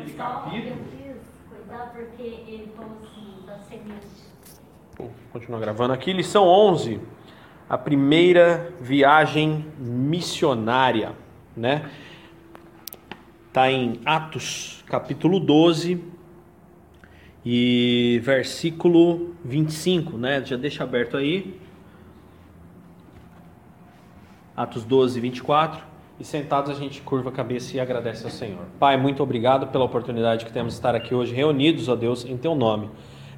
aquele Só capítulo. eu quis cuidar porque ele falou assim, da semente. Vou continuar gravando aqui. Lição 11. A primeira viagem missionária, né? Tá em Atos, capítulo 12 e versículo 25, né? Já deixa aberto aí. Atos 12, 24. E sentados a gente curva a cabeça e agradece ao Senhor. Pai, muito obrigado pela oportunidade que temos de estar aqui hoje reunidos, ó Deus, em Teu nome.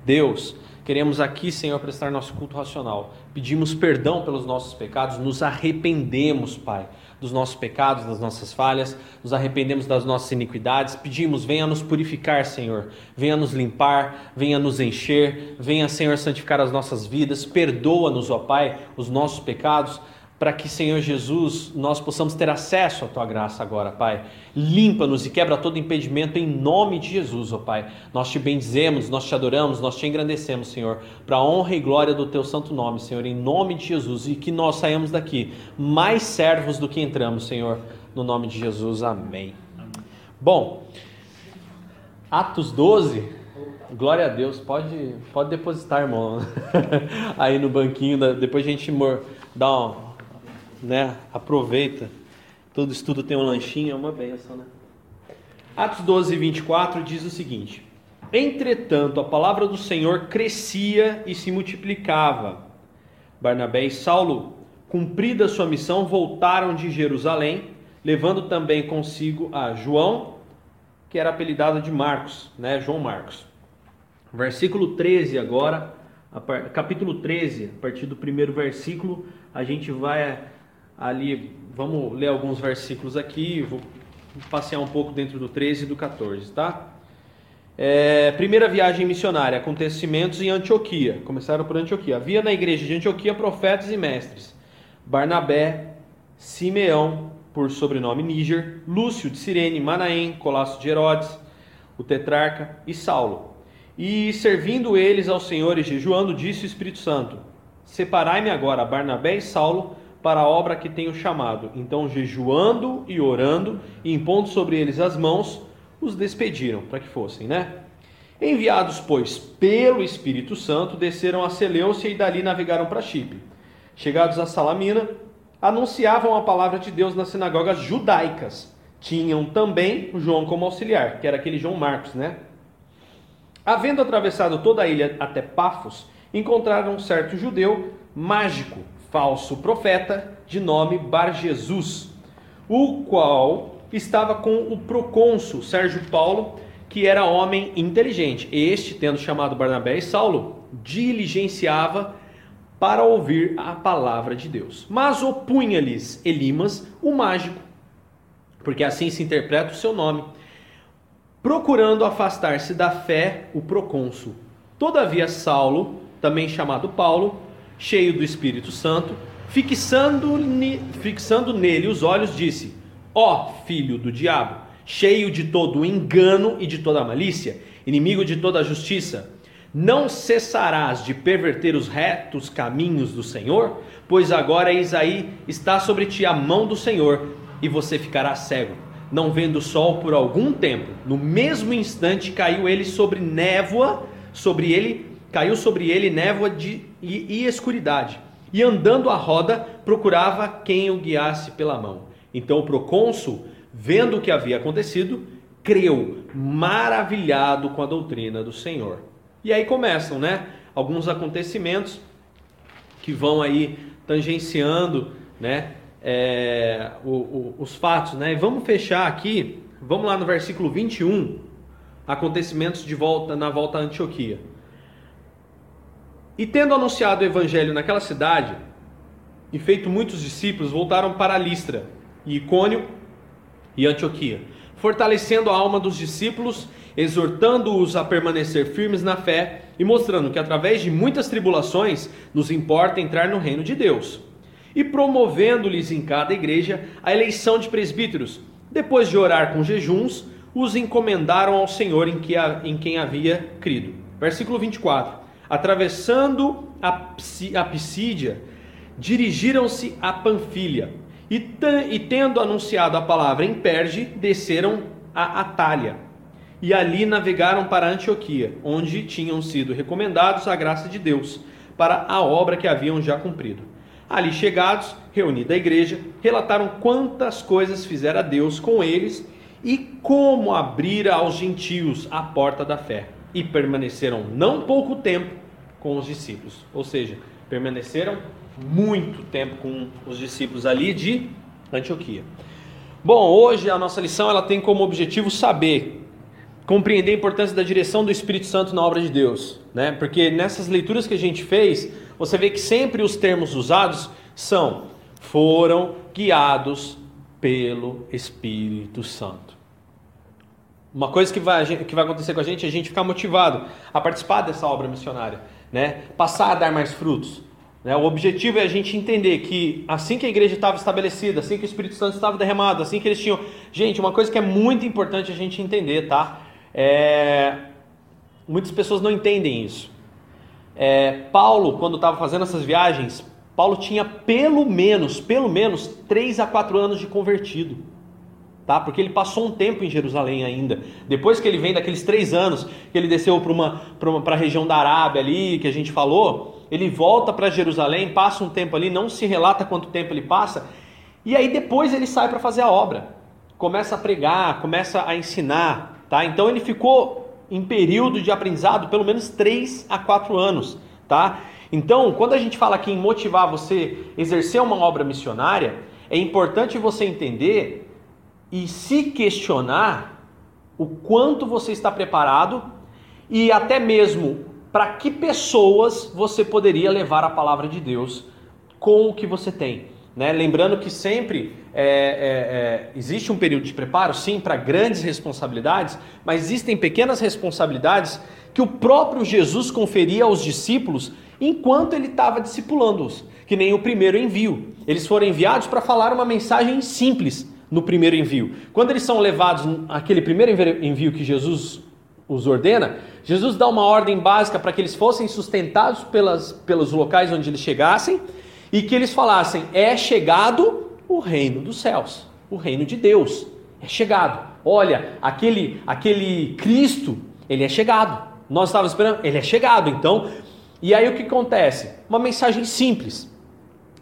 Deus, queremos aqui, Senhor, prestar nosso culto racional. Pedimos perdão pelos nossos pecados, nos arrependemos, Pai, dos nossos pecados, das nossas falhas, nos arrependemos das nossas iniquidades. Pedimos, venha nos purificar, Senhor, venha nos limpar, venha nos encher, venha, Senhor, santificar as nossas vidas. Perdoa-nos, ó Pai, os nossos pecados para que, Senhor Jesus, nós possamos ter acesso à tua graça agora, Pai. Limpa-nos e quebra todo impedimento em nome de Jesus, ó Pai. Nós te bendizemos, nós te adoramos, nós te engrandecemos, Senhor, para a honra e glória do teu santo nome, Senhor, em nome de Jesus, e que nós saímos daqui mais servos do que entramos, Senhor, no nome de Jesus. Amém. Bom, Atos 12, glória a Deus, pode, pode depositar, irmão, aí no banquinho, depois a gente dá uma né? Aproveita. Todo estudo tem um lanchinho, é uma benção, né? Atos 12, 24 diz o seguinte: Entretanto, a palavra do Senhor crescia e se multiplicava. Barnabé e Saulo, cumprida sua missão, voltaram de Jerusalém, levando também consigo a João, que era apelidado de Marcos, né? João Marcos. Versículo 13 agora, capítulo 13, a partir do primeiro versículo, a gente vai ali, vamos ler alguns versículos aqui, vou passear um pouco dentro do 13 e do 14, tá? É, primeira viagem missionária, acontecimentos em Antioquia. Começaram por Antioquia. Havia na igreja de Antioquia profetas e mestres: Barnabé, Simeão, por sobrenome Níger, Lúcio de Cirene, Manaém, Colasso de Herodes, o tetrarca e Saulo. E servindo eles ao Senhor e jejuando, disse o Espírito Santo: Separai-me agora Barnabé e Saulo para a obra que tenho chamado. Então, jejuando e orando, e impondo sobre eles as mãos, os despediram para que fossem, né? Enviados, pois, pelo Espírito Santo, desceram a Seleucia e dali navegaram para Chipre. Chegados a Salamina, anunciavam a palavra de Deus nas sinagogas judaicas. Tinham também João como auxiliar, que era aquele João Marcos, né? Havendo atravessado toda a ilha até Pafos, encontraram um certo judeu mágico, falso profeta, de nome Bar Jesus, o qual estava com o procônsul Sérgio Paulo, que era homem inteligente. Este, tendo chamado Barnabé e Saulo, diligenciava para ouvir a palavra de Deus. Mas opunha-lhes Elimas, o mágico, porque assim se interpreta o seu nome, procurando afastar-se da fé o procônsul. Todavia Saulo, também chamado Paulo, cheio do Espírito Santo, fixando, fixando nele os olhos, disse: Ó filho do diabo, cheio de todo o engano e de toda malícia, inimigo de toda a justiça, não cessarás de perverter os retos caminhos do Senhor? Pois agora, eis aí, está sobre ti a mão do Senhor, e você ficará cego, não vendo o sol por algum tempo. No mesmo instante caiu ele sobre névoa, sobre ele caiu sobre ele névoa de, e, e escuridade. E andando à roda, procurava quem o guiasse pela mão. Então o procônsul, vendo o que havia acontecido, creu, maravilhado com a doutrina do Senhor. E aí começam, né, alguns acontecimentos que vão aí tangenciando, né, é, o, o, os fatos, né? E vamos fechar aqui, vamos lá no versículo 21, acontecimentos de volta na volta a Antioquia. E tendo anunciado o evangelho naquela cidade, e feito muitos discípulos, voltaram para Listra, e Icônio e Antioquia, fortalecendo a alma dos discípulos, exortando-os a permanecer firmes na fé e mostrando que através de muitas tribulações nos importa entrar no reino de Deus. E promovendo-lhes em cada igreja a eleição de presbíteros. Depois de orar com jejuns, os encomendaram ao Senhor em, que, em quem havia crido. Versículo 24. Atravessando a, a Pisídia, dirigiram-se a Panfilha e, e, tendo anunciado a palavra em Perge, desceram a Atália. e ali navegaram para Antioquia, onde tinham sido recomendados à graça de Deus para a obra que haviam já cumprido. Ali chegados, reunida a igreja, relataram quantas coisas fizera Deus com eles e como abrira aos gentios a porta da fé. E permaneceram não pouco tempo com os discípulos, ou seja, permaneceram muito tempo com os discípulos ali de Antioquia. Bom, hoje a nossa lição ela tem como objetivo saber compreender a importância da direção do Espírito Santo na obra de Deus, né? Porque nessas leituras que a gente fez, você vê que sempre os termos usados são foram guiados pelo Espírito Santo. Uma coisa que vai, que vai acontecer com a gente é a gente ficar motivado a participar dessa obra missionária, né? Passar a dar mais frutos. Né? O objetivo é a gente entender que assim que a igreja estava estabelecida, assim que o Espírito Santo estava derramado, assim que eles tinham. Gente, uma coisa que é muito importante a gente entender, tá? É... Muitas pessoas não entendem isso. É... Paulo, quando estava fazendo essas viagens, Paulo tinha pelo menos, pelo menos 3 a 4 anos de convertido. Tá? Porque ele passou um tempo em Jerusalém ainda. Depois que ele vem daqueles três anos, que ele desceu para a região da Arábia ali, que a gente falou, ele volta para Jerusalém, passa um tempo ali, não se relata quanto tempo ele passa, e aí depois ele sai para fazer a obra. Começa a pregar, começa a ensinar, tá? Então ele ficou em período de aprendizado pelo menos 3 a 4 anos, tá? Então, quando a gente fala aqui em motivar você exercer uma obra missionária, é importante você entender e se questionar o quanto você está preparado e até mesmo para que pessoas você poderia levar a palavra de Deus com o que você tem. Né? Lembrando que sempre é, é, é, existe um período de preparo, sim, para grandes responsabilidades, mas existem pequenas responsabilidades que o próprio Jesus conferia aos discípulos enquanto ele estava discipulando-os, que nem o primeiro envio. Eles foram enviados para falar uma mensagem simples no primeiro envio. Quando eles são levados aquele primeiro envio que Jesus os ordena, Jesus dá uma ordem básica para que eles fossem sustentados pelas, pelos locais onde eles chegassem e que eles falassem: é chegado o reino dos céus, o reino de Deus. É chegado. Olha, aquele, aquele Cristo, ele é chegado. Nós estávamos esperando, ele é chegado. Então, e aí o que acontece? Uma mensagem simples.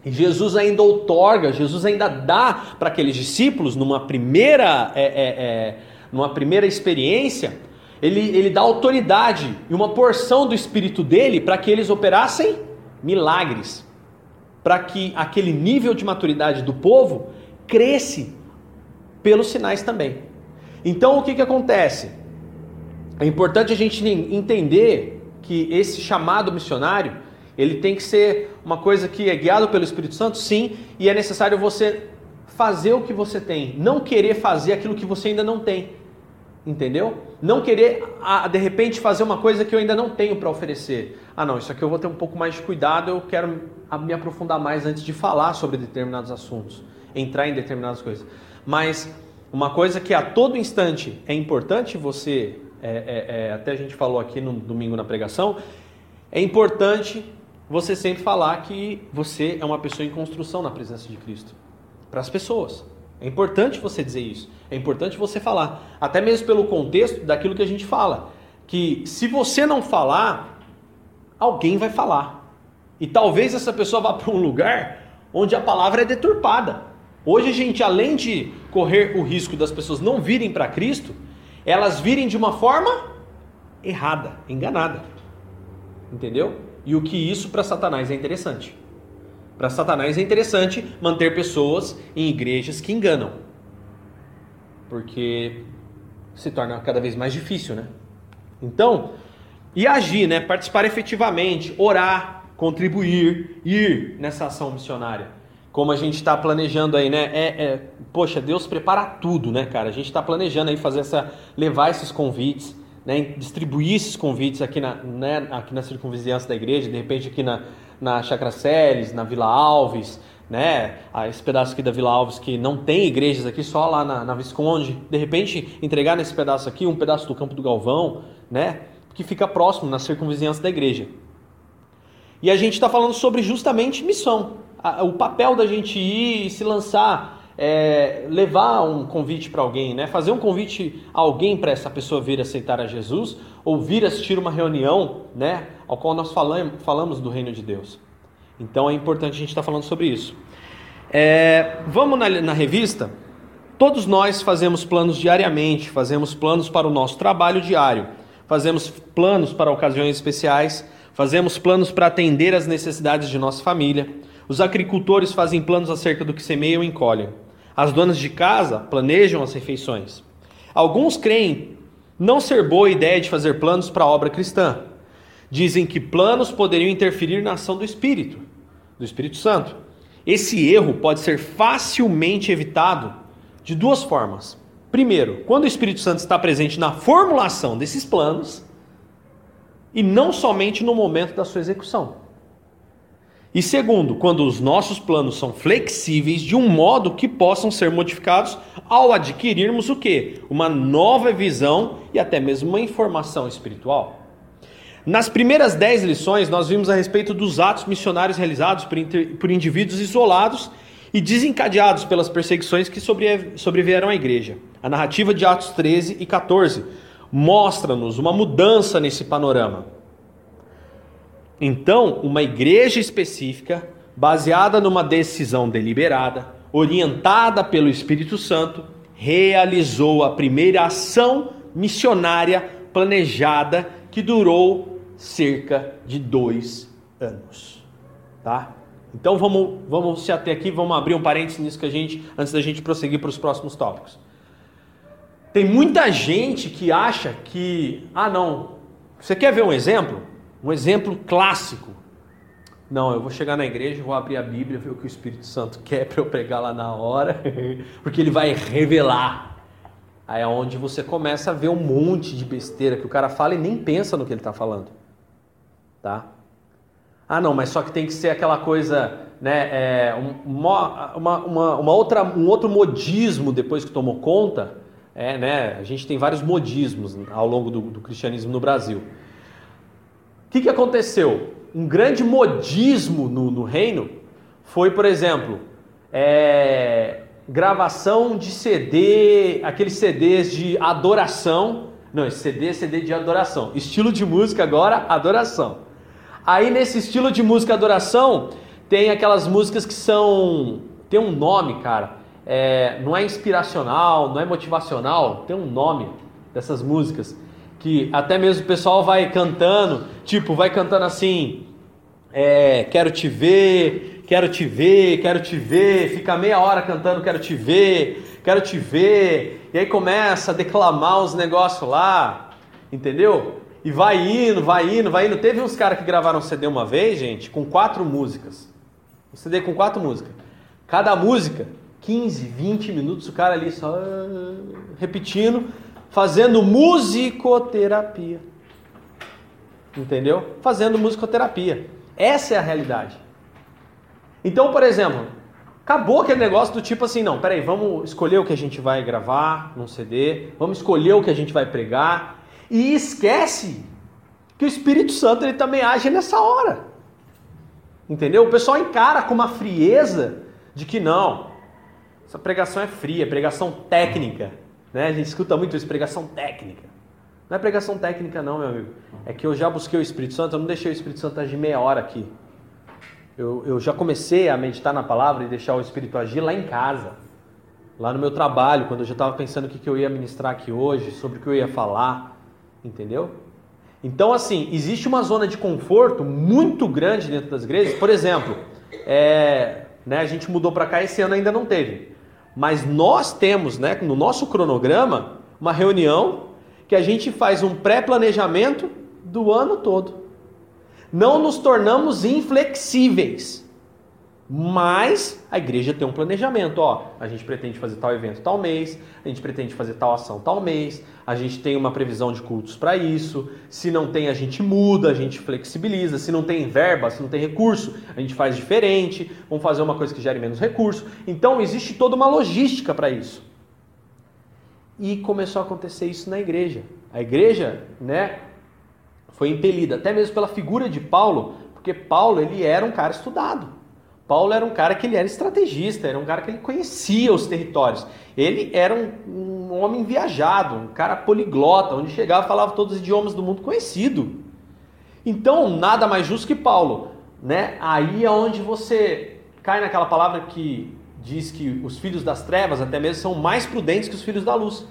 Jesus ainda outorga, Jesus ainda dá para aqueles discípulos, numa primeira, é, é, é, numa primeira experiência, ele, ele dá autoridade e uma porção do espírito dele para que eles operassem milagres, para que aquele nível de maturidade do povo cresce pelos sinais também. Então o que, que acontece? É importante a gente entender que esse chamado missionário ele tem que ser uma coisa que é guiado pelo Espírito Santo, sim, e é necessário você fazer o que você tem, não querer fazer aquilo que você ainda não tem. Entendeu? Não querer, de repente, fazer uma coisa que eu ainda não tenho para oferecer. Ah, não, isso aqui eu vou ter um pouco mais de cuidado, eu quero me aprofundar mais antes de falar sobre determinados assuntos, entrar em determinadas coisas. Mas uma coisa que a todo instante é importante você, é, é, é, até a gente falou aqui no domingo na pregação, é importante você sempre falar que você é uma pessoa em construção na presença de Cristo para as pessoas. É importante você dizer isso. É importante você falar. Até mesmo pelo contexto daquilo que a gente fala. Que se você não falar, alguém vai falar. E talvez essa pessoa vá para um lugar onde a palavra é deturpada. Hoje a gente, além de correr o risco das pessoas não virem para Cristo, elas virem de uma forma errada, enganada. Entendeu? E o que isso para Satanás é interessante. Para Satanás é interessante manter pessoas em igrejas que enganam. Porque se torna cada vez mais difícil, né? Então, e agir, né? Participar efetivamente, orar, contribuir, ir nessa ação missionária. Como a gente está planejando aí, né? É, é, poxa, Deus prepara tudo, né, cara? A gente está planejando aí fazer essa, levar esses convites, né? Distribuir esses convites aqui na, né? aqui na circunvizinhança da igreja, de repente aqui na, na Chacra Celes, na Vila Alves, né? Esse pedaço aqui da Vila Alves que não tem igrejas aqui, só lá na, na Visconde. De repente, entregar nesse pedaço aqui um pedaço do Campo do Galvão, né? Que fica próximo, na circunvizinhança da igreja. E a gente está falando sobre justamente missão. O papel da gente ir e se lançar é, levar um convite para alguém, né? fazer um convite a alguém para essa pessoa vir aceitar a Jesus ou vir assistir uma reunião né? ao qual nós falamos, falamos do reino de Deus. Então é importante a gente estar tá falando sobre isso. É, vamos na, na revista? Todos nós fazemos planos diariamente, fazemos planos para o nosso trabalho diário, fazemos planos para ocasiões especiais, fazemos planos para atender às necessidades de nossa família. Os agricultores fazem planos acerca do que semeiam e colhem. As donas de casa planejam as refeições. Alguns creem não ser boa ideia de fazer planos para a obra cristã. Dizem que planos poderiam interferir na ação do Espírito, do Espírito Santo. Esse erro pode ser facilmente evitado de duas formas. Primeiro, quando o Espírito Santo está presente na formulação desses planos e não somente no momento da sua execução. E segundo, quando os nossos planos são flexíveis de um modo que possam ser modificados ao adquirirmos o que? Uma nova visão e até mesmo uma informação espiritual. Nas primeiras dez lições, nós vimos a respeito dos atos missionários realizados por, por indivíduos isolados e desencadeados pelas perseguições que sobrevieram à igreja. A narrativa de Atos 13 e 14 mostra-nos uma mudança nesse panorama. Então, uma igreja específica, baseada numa decisão deliberada, orientada pelo Espírito Santo, realizou a primeira ação missionária planejada que durou cerca de dois anos. Tá? Então vamos, vamos se ater aqui, vamos abrir um parênteses nisso que a gente, antes da gente prosseguir para os próximos tópicos. Tem muita gente que acha que, ah não, você quer ver um exemplo? Um exemplo clássico. Não, eu vou chegar na igreja, vou abrir a Bíblia, ver o que o Espírito Santo quer para eu pregar lá na hora, porque ele vai revelar. Aí é onde você começa a ver um monte de besteira que o cara fala e nem pensa no que ele está falando. Tá? Ah, não, mas só que tem que ser aquela coisa, né? É, uma, uma, uma, outra, um outro modismo depois que tomou conta. É, né? A gente tem vários modismos ao longo do, do cristianismo no Brasil que, que aconteceu? Um grande modismo no, no reino foi, por exemplo, é, gravação de CD, aqueles CDs de adoração. Não, CD é CD de adoração. Estilo de música agora, adoração. Aí nesse estilo de música adoração, tem aquelas músicas que são. Tem um nome, cara. É, não é inspiracional, não é motivacional, tem um nome dessas músicas que até mesmo o pessoal vai cantando, tipo, vai cantando assim, é, quero te ver, quero te ver, quero te ver, fica meia hora cantando quero te ver, quero te ver, e aí começa a declamar os negócios lá, entendeu? E vai indo, vai indo, vai indo. Teve uns caras que gravaram um CD uma vez, gente, com quatro músicas. Um CD com quatro músicas. Cada música, 15, 20 minutos, o cara ali só ah, repetindo fazendo musicoterapia. Entendeu? Fazendo musicoterapia. Essa é a realidade. Então, por exemplo, acabou aquele negócio do tipo assim, não, peraí, vamos escolher o que a gente vai gravar num CD, vamos escolher o que a gente vai pregar, e esquece que o Espírito Santo ele também age nessa hora. Entendeu? O pessoal encara com uma frieza de que não, essa pregação é fria, é pregação técnica. Né? A gente escuta muito isso, pregação técnica. Não é pregação técnica não, meu amigo. É que eu já busquei o Espírito Santo, eu não deixei o Espírito Santo agir meia hora aqui. Eu, eu já comecei a meditar na palavra e deixar o Espírito agir lá em casa. Lá no meu trabalho, quando eu já estava pensando o que, que eu ia ministrar aqui hoje, sobre o que eu ia falar. Entendeu? Então, assim, existe uma zona de conforto muito grande dentro das igrejas. Por exemplo, é, né, a gente mudou para cá esse ano ainda não teve. Mas nós temos, né, no nosso cronograma, uma reunião que a gente faz um pré-planejamento do ano todo. Não nos tornamos inflexíveis. Mas a igreja tem um planejamento, ó, a gente pretende fazer tal evento tal mês, a gente pretende fazer tal ação tal mês, a gente tem uma previsão de cultos para isso. Se não tem, a gente muda, a gente flexibiliza. Se não tem verba, se não tem recurso, a gente faz diferente. Vamos fazer uma coisa que gere menos recurso. Então existe toda uma logística para isso. E começou a acontecer isso na igreja. A igreja, né, foi impelida até mesmo pela figura de Paulo, porque Paulo ele era um cara estudado. Paulo era um cara que ele era estrategista, era um cara que ele conhecia os territórios. Ele era um, um homem viajado, um cara poliglota, onde chegava falava todos os idiomas do mundo conhecido. Então, nada mais justo que Paulo, né? Aí é onde você cai naquela palavra que diz que os filhos das trevas até mesmo são mais prudentes que os filhos da luz.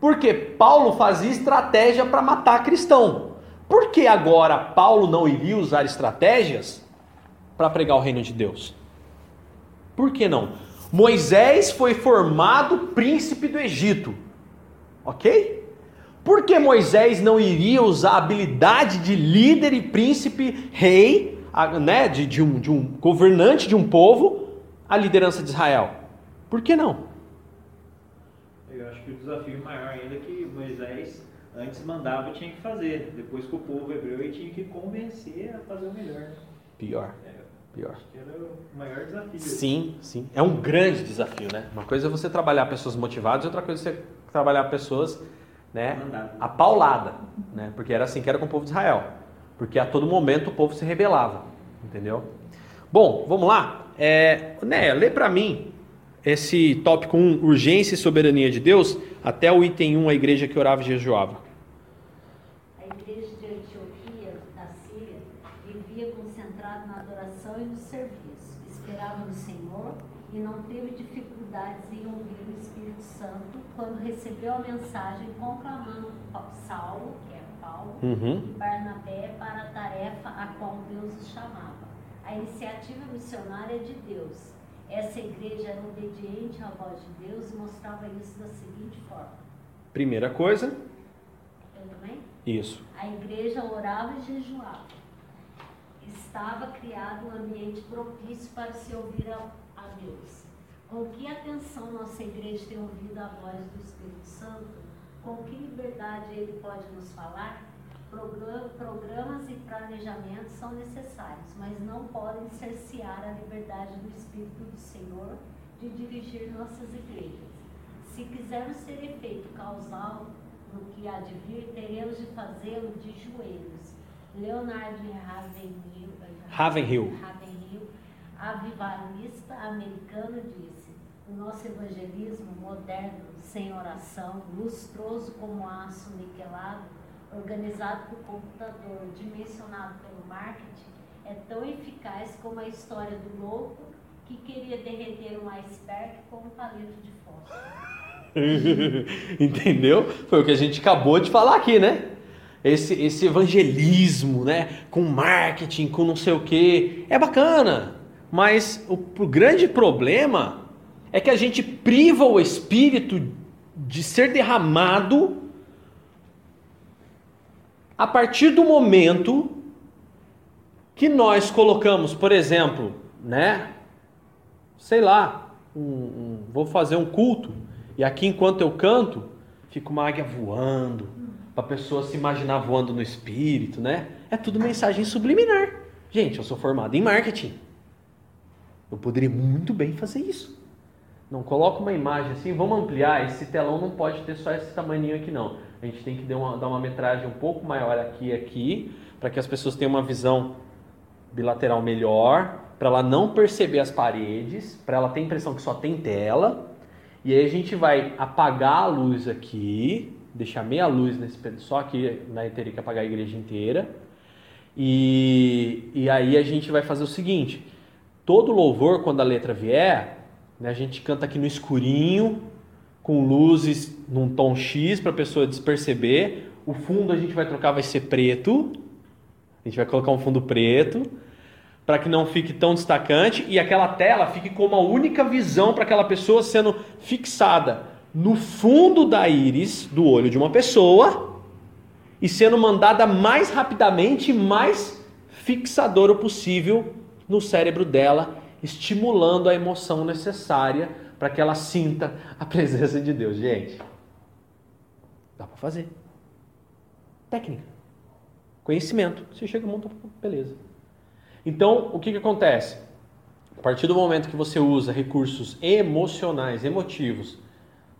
Porque Paulo fazia estratégia para matar cristão. Por que agora Paulo não iria usar estratégias para pregar o reino de Deus? Por que não? Moisés foi formado príncipe do Egito. Ok? Por que Moisés não iria usar a habilidade de líder e príncipe, rei, né, de, de, um, de um governante de um povo, a liderança de Israel? Por que não? Eu acho que o desafio maior ainda é que Moisés antes mandava tinha que fazer, depois que o povo hebreu ele tinha que convencer a fazer o melhor. Né? Pior. É, Pior. acho que era o maior desafio. Sim, sim. É um grande desafio, né? Uma coisa é você trabalhar pessoas motivadas e outra coisa é você trabalhar pessoas, né, Mandado. a paulada, né? Porque era assim que era com o povo de Israel. Porque a todo momento o povo se rebelava, entendeu? Bom, vamos lá. É, né, lê para mim esse tópico 1, urgência e soberania de Deus, até o item 1, a igreja que orava e jejuava. A igreja de Antioquia, da Síria, vivia concentrada na adoração e no serviço. Esperava no Senhor e não teve dificuldades em ouvir o Espírito Santo quando recebeu a mensagem conclamando Saulo, que é Paulo, Uhum. e Barnabé para a tarefa a qual Deus os chamava. A iniciativa missionária é de Deus. Essa igreja era obediente à voz de Deus e mostrava isso da seguinte forma. Primeira coisa, isso. A igreja orava e jejuava. Estava criado um ambiente propício para se ouvir a, a Deus. Com que atenção nossa igreja tem ouvido a voz do Espírito Santo? Com que liberdade ele pode nos falar? Progra- Programas e planejamentos são necessários, mas não podem cercear a liberdade do Espírito do Senhor de dirigir nossas igrejas. Se quisermos ser efeito causal no que há de vir, teremos de fazê-lo de joelhos. Leonardo Ravenhill, Ravenhill. Ravenhill, avivalista americano, disse: O nosso evangelismo moderno, sem oração, lustroso como aço niquelado, organizado por computador, dimensionado pelo marketing, é tão eficaz como a história do louco que queria derreter um iceberg com um palito de fósforo. Entendeu? Foi o que a gente acabou de falar aqui, né? Esse, esse evangelismo, né? Com marketing, com não sei o que. É bacana. Mas o, o grande problema é que a gente priva o espírito de ser derramado a partir do momento que nós colocamos, por exemplo, né? Sei lá, um- um- vou fazer um culto e aqui enquanto eu canto fica uma águia voando para a pessoa se imaginar voando no espírito, né? É tudo mensagem subliminar. Gente, eu sou formado em marketing. Eu poderia muito bem fazer isso. Não coloca uma imagem assim, vamos ampliar. Esse telão não pode ter só esse tamaninho aqui, não. A gente tem que dar uma, dar uma metragem um pouco maior aqui e aqui, para que as pessoas tenham uma visão bilateral melhor, para ela não perceber as paredes, para ela ter a impressão que só tem tela. E aí a gente vai apagar a luz aqui, deixar meia luz nesse só aqui, né, teria que apagar a igreja inteira. E, e aí a gente vai fazer o seguinte: todo louvor, quando a letra vier, né, a gente canta aqui no escurinho, com luzes num tom X para a pessoa desperceber. O fundo a gente vai trocar, vai ser preto. A gente vai colocar um fundo preto para que não fique tão destacante e aquela tela fique com uma única visão para aquela pessoa sendo fixada no fundo da íris do olho de uma pessoa e sendo mandada mais rapidamente e mais fixadora possível no cérebro dela, estimulando a emoção necessária para que ela sinta a presença de Deus. Gente, dá para fazer. Técnica. Conhecimento. Você chega e monta, beleza. Então, o que, que acontece? A partir do momento que você usa recursos emocionais, emotivos,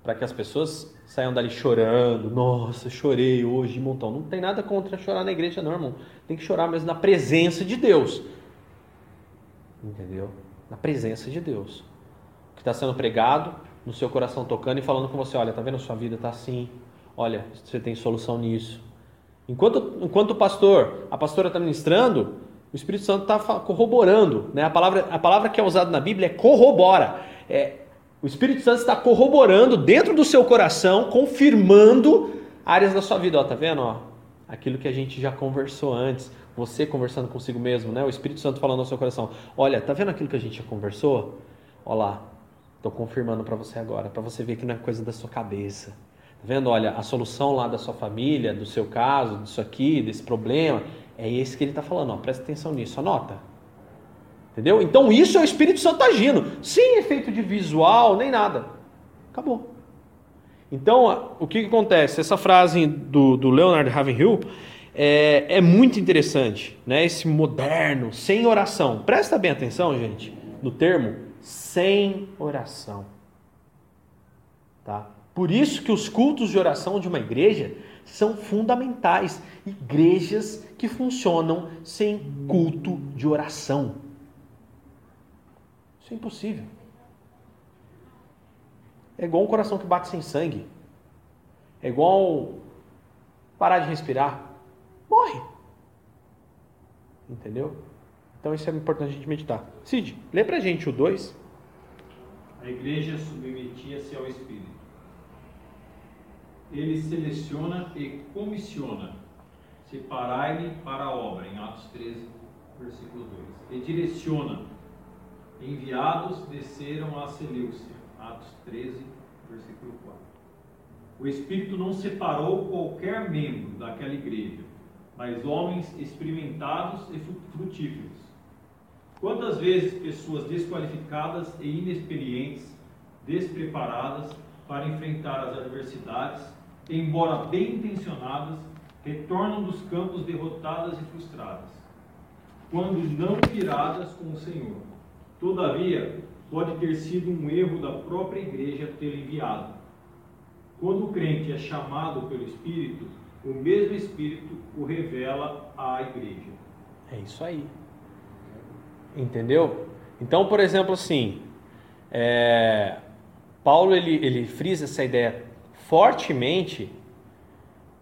para que as pessoas saiam dali chorando, nossa, chorei hoje, montão. Não tem nada contra chorar na igreja, não, irmão. Tem que chorar mesmo na presença de Deus. Entendeu? Na presença de Deus. O que está sendo pregado, no seu coração tocando e falando com você: olha, tá vendo? Sua vida está assim. Olha, você tem solução nisso. Enquanto, enquanto o pastor, a pastora está ministrando, o Espírito Santo está corroborando. Né? A, palavra, a palavra que é usada na Bíblia é corrobora. É, o Espírito Santo está corroborando dentro do seu coração, confirmando áreas da sua vida. Ó, tá vendo? Ó, aquilo que a gente já conversou antes. Você conversando consigo mesmo, né? O Espírito Santo falando no seu coração. Olha, tá vendo aquilo que a gente já conversou? Olha lá, estou confirmando para você agora, para você ver que não é coisa da sua cabeça. Tá vendo? Olha, a solução lá da sua família, do seu caso, disso aqui, desse problema, é esse que ele está falando. Ó, presta atenção nisso, anota. Entendeu? Então isso é o Espírito Santo agindo, sem efeito de visual nem nada. Acabou. Então, o que, que acontece? Essa frase do, do Leonard Ravenhill é, é muito interessante, né? Esse moderno, sem oração. Presta bem atenção, gente, no termo sem oração. Tá? Por isso que os cultos de oração de uma igreja são fundamentais. Igrejas que funcionam sem culto de oração. Isso é impossível. É igual um coração que bate sem sangue. É igual parar de respirar. Morre. Entendeu? Então isso é importante a gente meditar. Cid, lê pra gente o 2. A igreja submetia-se ao Espírito ele seleciona e comissiona. Separai-me para a obra, em Atos 13, versículo 2. E direciona. Enviados desceram a Seleucia, Atos 13, versículo 4. O Espírito não separou qualquer membro daquela igreja, mas homens experimentados e frutíferos. Quantas vezes pessoas desqualificadas e inexperientes, despreparadas para enfrentar as adversidades, embora bem intencionadas, retornam dos campos derrotadas e frustradas, quando não viradas com o Senhor. Todavia, pode ter sido um erro da própria igreja ter enviado. Quando o crente é chamado pelo Espírito, o mesmo Espírito o revela à igreja. É isso aí. Entendeu? Então, por exemplo, assim, é, Paulo ele, ele frisa essa ideia fortemente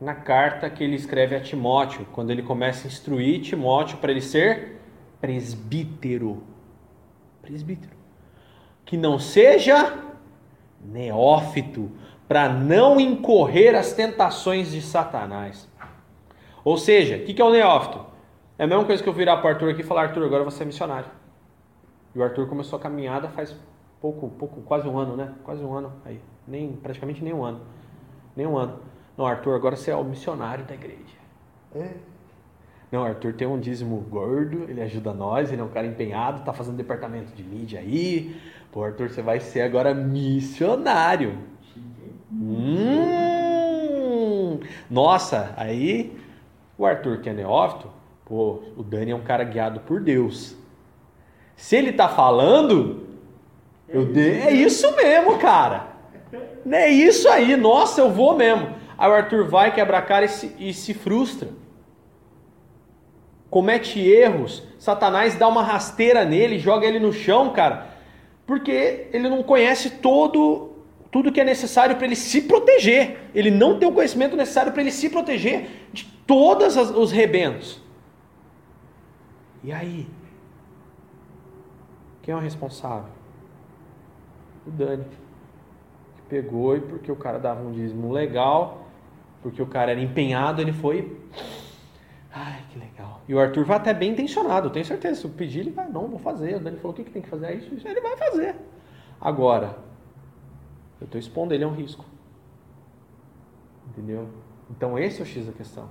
na carta que ele escreve a Timóteo, quando ele começa a instruir Timóteo para ele ser presbítero. Presbítero. Que não seja neófito, para não incorrer as tentações de Satanás. Ou seja, o que é o neófito? É a mesma coisa que eu virar para o Arthur aqui e falar: Arthur, agora você é missionário. E o Arthur começou a caminhada faz pouco, pouco, quase um ano, né? Quase um ano aí nem praticamente nem um ano. Nem um ano. Não, Arthur, agora você é o missionário da igreja. É. Não, Arthur tem um dízimo gordo, ele ajuda nós, ele é um cara empenhado, tá fazendo departamento de mídia aí. Pô, Arthur, você vai ser agora missionário. Hum, nossa, aí o Arthur que é neófito, pô, o Dani é um cara guiado por Deus. Se ele tá falando, eu de... é isso mesmo, cara. É isso aí, nossa, eu vou mesmo. Aí o Arthur vai, quebra a cara e se, e se frustra. Comete erros. Satanás dá uma rasteira nele, joga ele no chão, cara. Porque ele não conhece todo tudo que é necessário para ele se proteger. Ele não tem o conhecimento necessário para ele se proteger de todos os rebentos. E aí? Quem é o responsável? O Dani pegou e porque o cara dava um dízimo legal, porque o cara era empenhado, ele foi. Ai, que legal. E o Arthur vai até bem intencionado, tenho certeza. Se eu pedir, ele vai, não, vou fazer. O Dani falou: o que, que tem que fazer? Isso, isso. Ele vai fazer. Agora, eu estou expondo ele a um risco. Entendeu? Então, esse é o X da questão.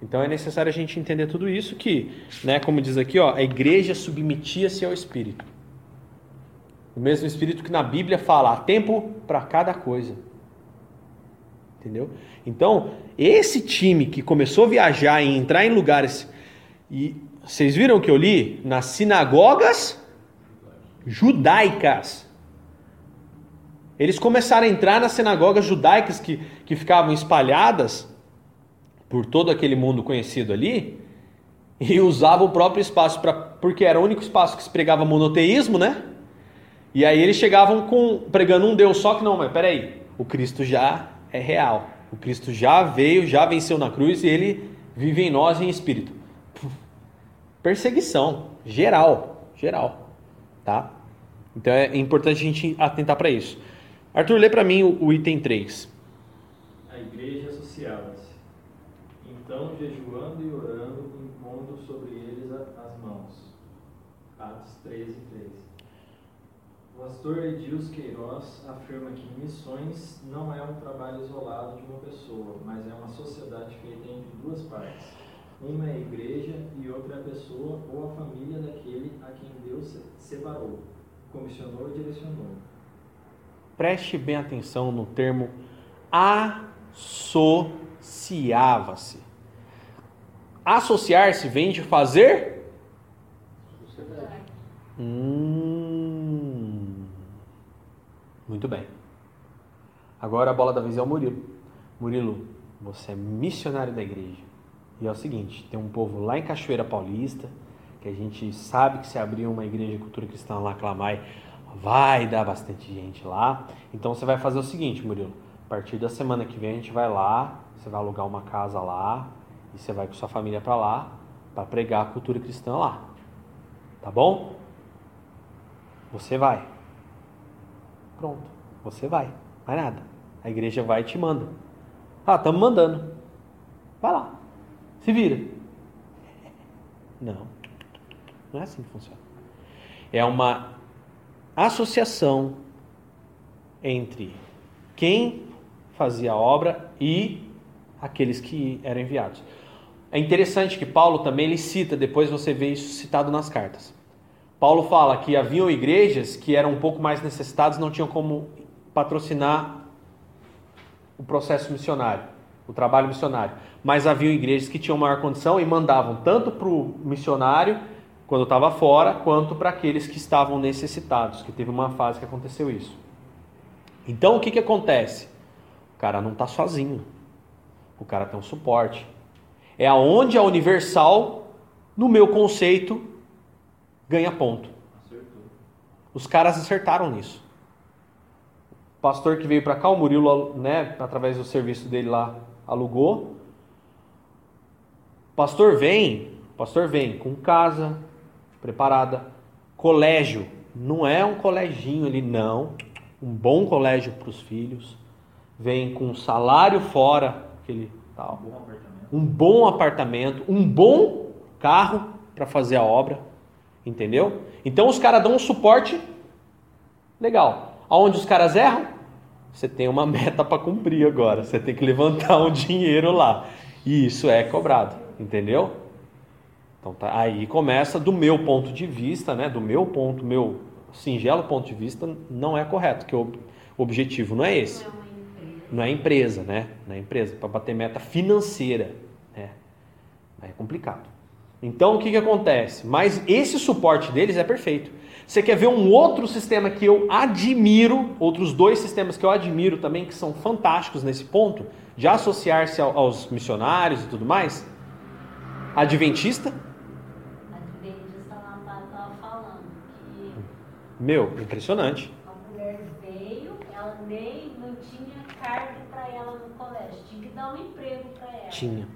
Então é necessário a gente entender tudo isso que, né, como diz aqui, ó, a igreja submetia-se ao Espírito. O mesmo Espírito que na Bíblia fala, há tempo para cada coisa. Entendeu? Então, esse time que começou a viajar e entrar em lugares. E vocês viram o que eu li? Nas sinagogas judaicas. Eles começaram a entrar nas sinagogas judaicas que, que ficavam espalhadas por todo aquele mundo conhecido ali. e usava o próprio espaço para porque era o único espaço que se pregava monoteísmo, né? E aí eles chegavam com pregando um Deus só que não, mas peraí, o Cristo já é real. O Cristo já veio, já venceu na cruz e ele vive em nós em espírito. Perseguição geral, geral, tá? Então é importante a gente atentar para isso. Arthur, lê para mim o, o item 3. A igreja associava-se. Então, jejuando e orando, impondo sobre eles as mãos. Atos 13, 3. O pastor Edilson Queiroz afirma que missões não é um trabalho isolado de uma pessoa, mas é uma sociedade feita entre duas partes. Uma é a igreja e outra é a pessoa ou a família daquele a quem Deus separou, comissionou e direcionou. Preste bem atenção no termo associava-se. Associar-se vem de fazer? Hum, muito bem. Agora a bola da vez é o Murilo. Murilo, você é missionário da igreja. E é o seguinte, tem um povo lá em Cachoeira Paulista, que a gente sabe que se abrir uma igreja de cultura cristã lá, Clamai, vai dar bastante gente lá. Então você vai fazer o seguinte, Murilo, a partir da semana que vem a gente vai lá, você vai alugar uma casa lá, e você vai com sua família para lá, para pregar a cultura cristã lá. Tá bom? Você vai. Pronto, você vai. Mais nada. A igreja vai e te manda. Ah, estamos mandando. Vai lá. Se vira. Não. Não é assim que funciona. É uma associação entre quem fazia a obra e aqueles que eram enviados. É interessante que Paulo também ele cita, depois você vê isso citado nas cartas. Paulo fala que haviam igrejas que eram um pouco mais necessitadas, não tinham como patrocinar o processo missionário, o trabalho missionário. Mas haviam igrejas que tinham maior condição e mandavam tanto para o missionário, quando estava fora, quanto para aqueles que estavam necessitados, que teve uma fase que aconteceu isso. Então o que, que acontece? O cara não está sozinho, o cara tem um suporte. É aonde a Universal, no meu conceito, ganha ponto. Acertou. Os caras acertaram nisso. O pastor que veio para cá, o Murilo, né, através do serviço dele lá, alugou. O pastor vem, o pastor vem com casa preparada, colégio, não é um coleginho ali não, um bom colégio para os filhos. Vem com salário fora, aquele tal, Bom apartamento. um bom apartamento, um bom carro para fazer a obra, entendeu? Então os caras dão um suporte legal. Aonde os caras erram? Você tem uma meta para cumprir agora. Você tem que levantar um dinheiro lá. E isso é cobrado, entendeu? Então tá, aí começa do meu ponto de vista, né? Do meu ponto, meu singelo ponto de vista, não é correto, que o objetivo não é esse Não é empresa. é empresa, né? Não é empresa, para bater meta financeira, né? É complicado. Então o que, que acontece? Mas esse suporte deles é perfeito. Você quer ver um outro sistema que eu admiro, outros dois sistemas que eu admiro também, que são fantásticos nesse ponto, de associar-se ao- aos missionários e tudo mais? Adventista lá estava falando que meu, impressionante. a mulher veio, ela nem não tinha cargo para ela no colégio, tinha que dar um emprego para ela. Tinha.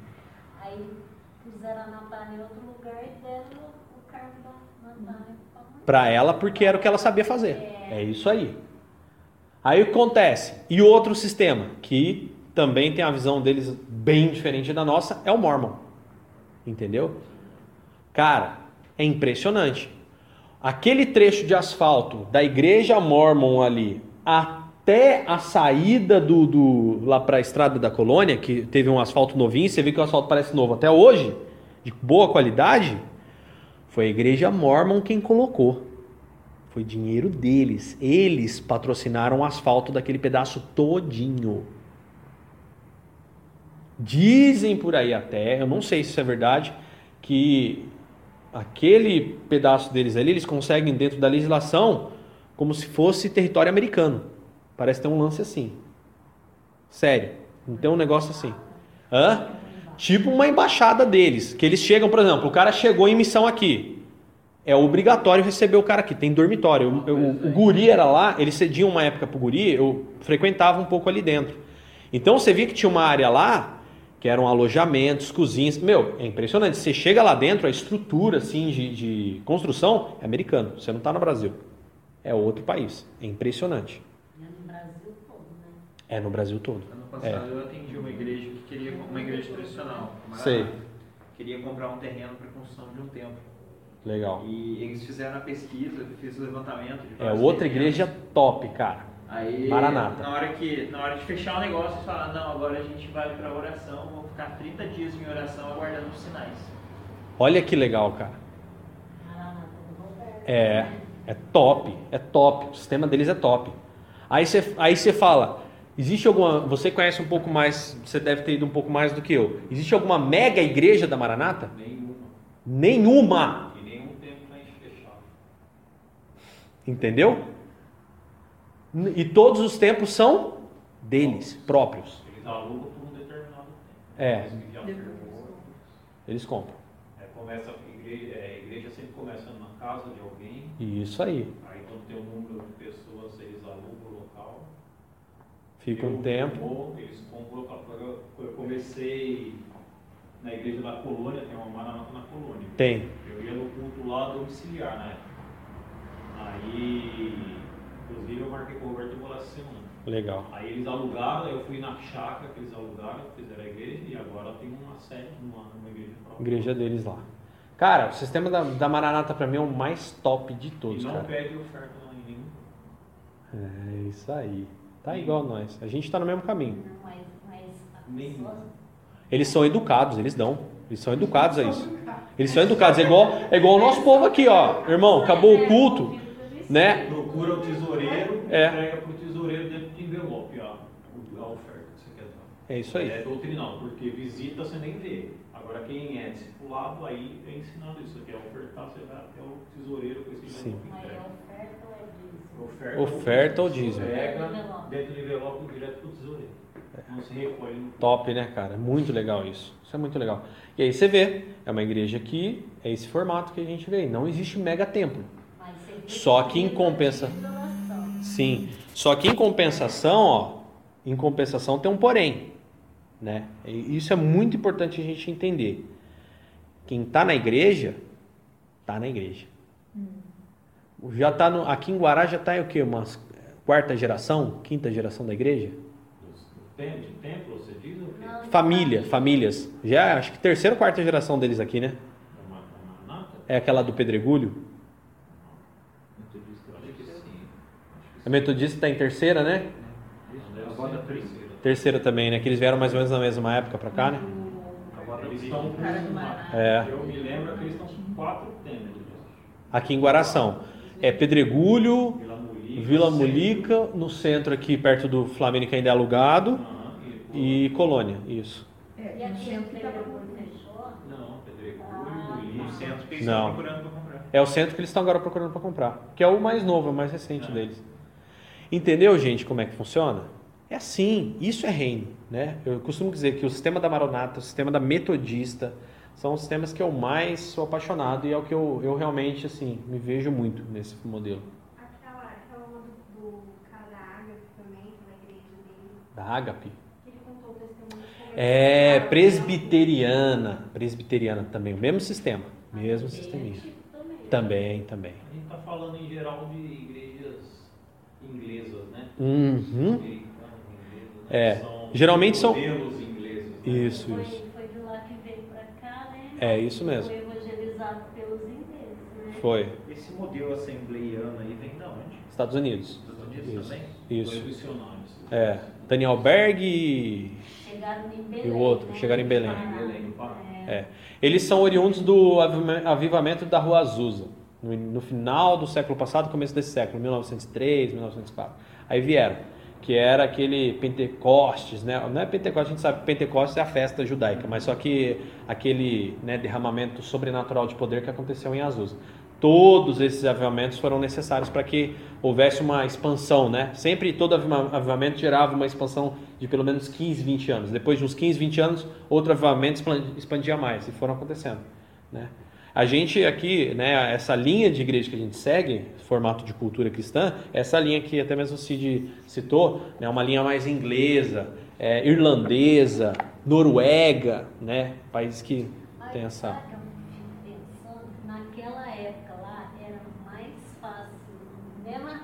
Aí puseram a Natália em outro lugar e deram o cargo da Natália. Para ela, porque era o que ela sabia fazer. É isso aí. Aí o que acontece? E outro sistema, que também tem a visão deles bem diferente da nossa, é o Mormon. Entendeu? Cara, é impressionante. Aquele trecho de asfalto da igreja Mormon ali até a saída do, do lá para a estrada da colônia, que teve um asfalto novinho, você vê que o asfalto parece novo até hoje, de boa qualidade, foi a igreja Mormon quem colocou. Foi dinheiro deles. Eles patrocinaram o asfalto daquele pedaço todinho. Dizem por aí até, eu não sei se isso é verdade, que aquele pedaço deles ali, eles conseguem dentro da legislação como se fosse território americano. Parece ter um lance assim. Sério. Não tem um negócio assim. Hã? tipo uma embaixada deles. Que eles chegam, por exemplo, o cara chegou em missão aqui. É obrigatório receber o cara aqui, tem dormitório. O, o, o guri era lá, eles cediam uma época pro guri, eu frequentava um pouco ali dentro. Então você via que tinha uma área lá, que eram alojamentos, cozinhas. Meu, é impressionante. Você chega lá dentro, a estrutura assim de, de construção é americano. Você não está no Brasil. É outro país. É impressionante. É no Brasil todo, né? É no Brasil todo. Ano passado eu atendi uma igreja que queria, uma igreja tradicional. uma Sei. Queria comprar um terreno para construção de um templo. Legal. E eles fizeram a pesquisa, fiz o levantamento. De É outra terrenos. igreja top, cara. Aí, Maranata. Na hora, que, na hora de fechar o negócio, eles falaram: não, agora a gente vai para oração, vamos ficar 30 dias em oração aguardando os sinais. Olha que legal, cara. É, é top, é top. O sistema deles é top. Aí você, aí você fala, existe alguma, você conhece um pouco mais, você deve ter ido um pouco mais do que eu. Existe alguma mega igreja da Maranata? Nenhuma. Nenhuma, E nenhum tempo pra gente fechar. entendeu? E todos os templos são deles próprios. Eles alugam por um determinado tempo. É. Eles compram. É, começa, a igreja, é, a igreja sempre começa na casa de alguém. Isso aí. Aí quando tem um número de pessoas, eles alugam o local. Fica um Eu tempo. vou, Eles compram o local. Eu- comecei na igreja da colônia, tem uma maranata na colônia. Tem. Eu ia no culto lá domiciliar na época. Aí, inclusive eu marquei com o Roberto e vou lá essa semana. Legal. Aí eles alugaram, eu fui na chácara que eles alugaram, fizeram a igreja e agora tem uma sede, uma, uma igreja própria. Igreja deles lá. Cara, o sistema da, da Maranata pra mim é o mais top de E todos, não cara. pede oferta lá em nenhum. É isso aí. Tá igual nós. A gente tá no mesmo caminho. Não, mas, mas pessoa... Eles são educados, eles dão. Eles são educados a isso. Eles são educados. É igual, é igual o nosso povo aqui, ó. Irmão, acabou o culto, né? Procura o tesoureiro, É. entrega pro tesoureiro dentro de envelope a, a oferta que você quer dar. É isso aí. É doutrinal, porque visita você nem vê. Agora quem é discipulado, aí é ensinado isso. Você quer ofertar, você vai até o tesoureiro com esse Sim. envelope Mas é entrega. oferta ou é? Oferta, ou dízimo. Pega Envelope. dentro do envelope direto pro tesoureiro. Não se recolhe no Top, né, cara? Muito legal isso. Isso é muito legal. E aí você vê, é uma igreja que é esse formato que a gente vê. Não existe mega templo. Só que em tem compensa- oração. Sim. Só que em compensação, ó, em compensação tem um porém, né? E isso é muito importante a gente entender. Quem tá na igreja, tá na igreja. Já tá no, aqui em Guará já tá o quê? Uma quarta geração, quinta geração da igreja? Tem- templo, você diz o quê? Não, Família, famílias. Já acho que terceira ou quarta geração deles aqui, né? Da Maranata? É aquela do pedregulho. Metodista, eu acho que sim. Acho A metodista tá em terceira, né? que sim. Deve A ser Roda a Três. terceira. Terceira também, né? Que eles vieram mais ou menos na mesma época pra cá, né? Eles estão com. É. Eu me lembro que eles estão com quatro templos. Aqui em Guaração. É Pedregulho, Vila Mulica. Vila Centro. Mulica, no centro aqui perto do Flamengo que ainda é alugado, e Colônia, isso. E aqui o pedregulho fechou? Não, Pedregulho, Ah. Mulica. No centro que eles Não. estão procurando para comprar. É o centro que eles estão agora procurando para comprar, que é o mais novo, é o mais recente É. deles. Entendeu, gente, como é que funciona? É assim, isso é reino, né? Eu costumo dizer que o sistema da Maronata, o sistema da Metodista, são os sistemas que eu mais sou apaixonado e é o que eu, eu realmente, assim, me vejo muito nesse modelo. Aquela, do, do cara da Ágata também, é da igreja dele, Da Ágape. que ele contou o testemunho. sobre É presbiteriana, presbiteriana também, o mesmo sistema, mesmo Tem sisteminha. antigo também. Também, também. A gente está falando em geral de igrejas inglesas, né? Uhum. Americanas, inglesas, né? É, São geralmente são- modelos ingleses. né? Isso, Foi, isso. foi de lá que veio pra cá, né? É, isso mesmo. Foi evangelizado pelos ingleses, né? Foi. Esse modelo assembleiano aí vem da onde? Estados Unidos. Dos Unidos Isso. também? Dois Isso. missionários. É. Daniel Berg e. Belém. E o outro, né? chegaram em Belém. Ah, Belém, é. É. Eles são oriundos do avivame- avivamento da Rua Azusa. No, no final do século passado, começo desse século, 1903, 1904. Aí vieram, que era aquele Pentecostes, né? Não é Pentecostes, a gente sabe que Pentecostes é a festa judaica, mas só que aquele né, derramamento sobrenatural de poder que aconteceu em Azusa. Todos esses avivamentos foram necessários para que houvesse uma expansão, né? Sempre todo aviva- avivamento gerava uma expansão de pelo menos 15, 20 anos. Depois de uns 15, 20 anos, outro avivamento expan- expandia mais e foram acontecendo, né? A gente aqui, né, essa linha de igreja que a gente segue, formato de cultura cristã, essa linha que até mesmo o Cid citou, né, uma linha mais inglesa, é, irlandesa, noruega, né, países que Mas tem essa... fico pensando? Naquela época lá era mais fácil,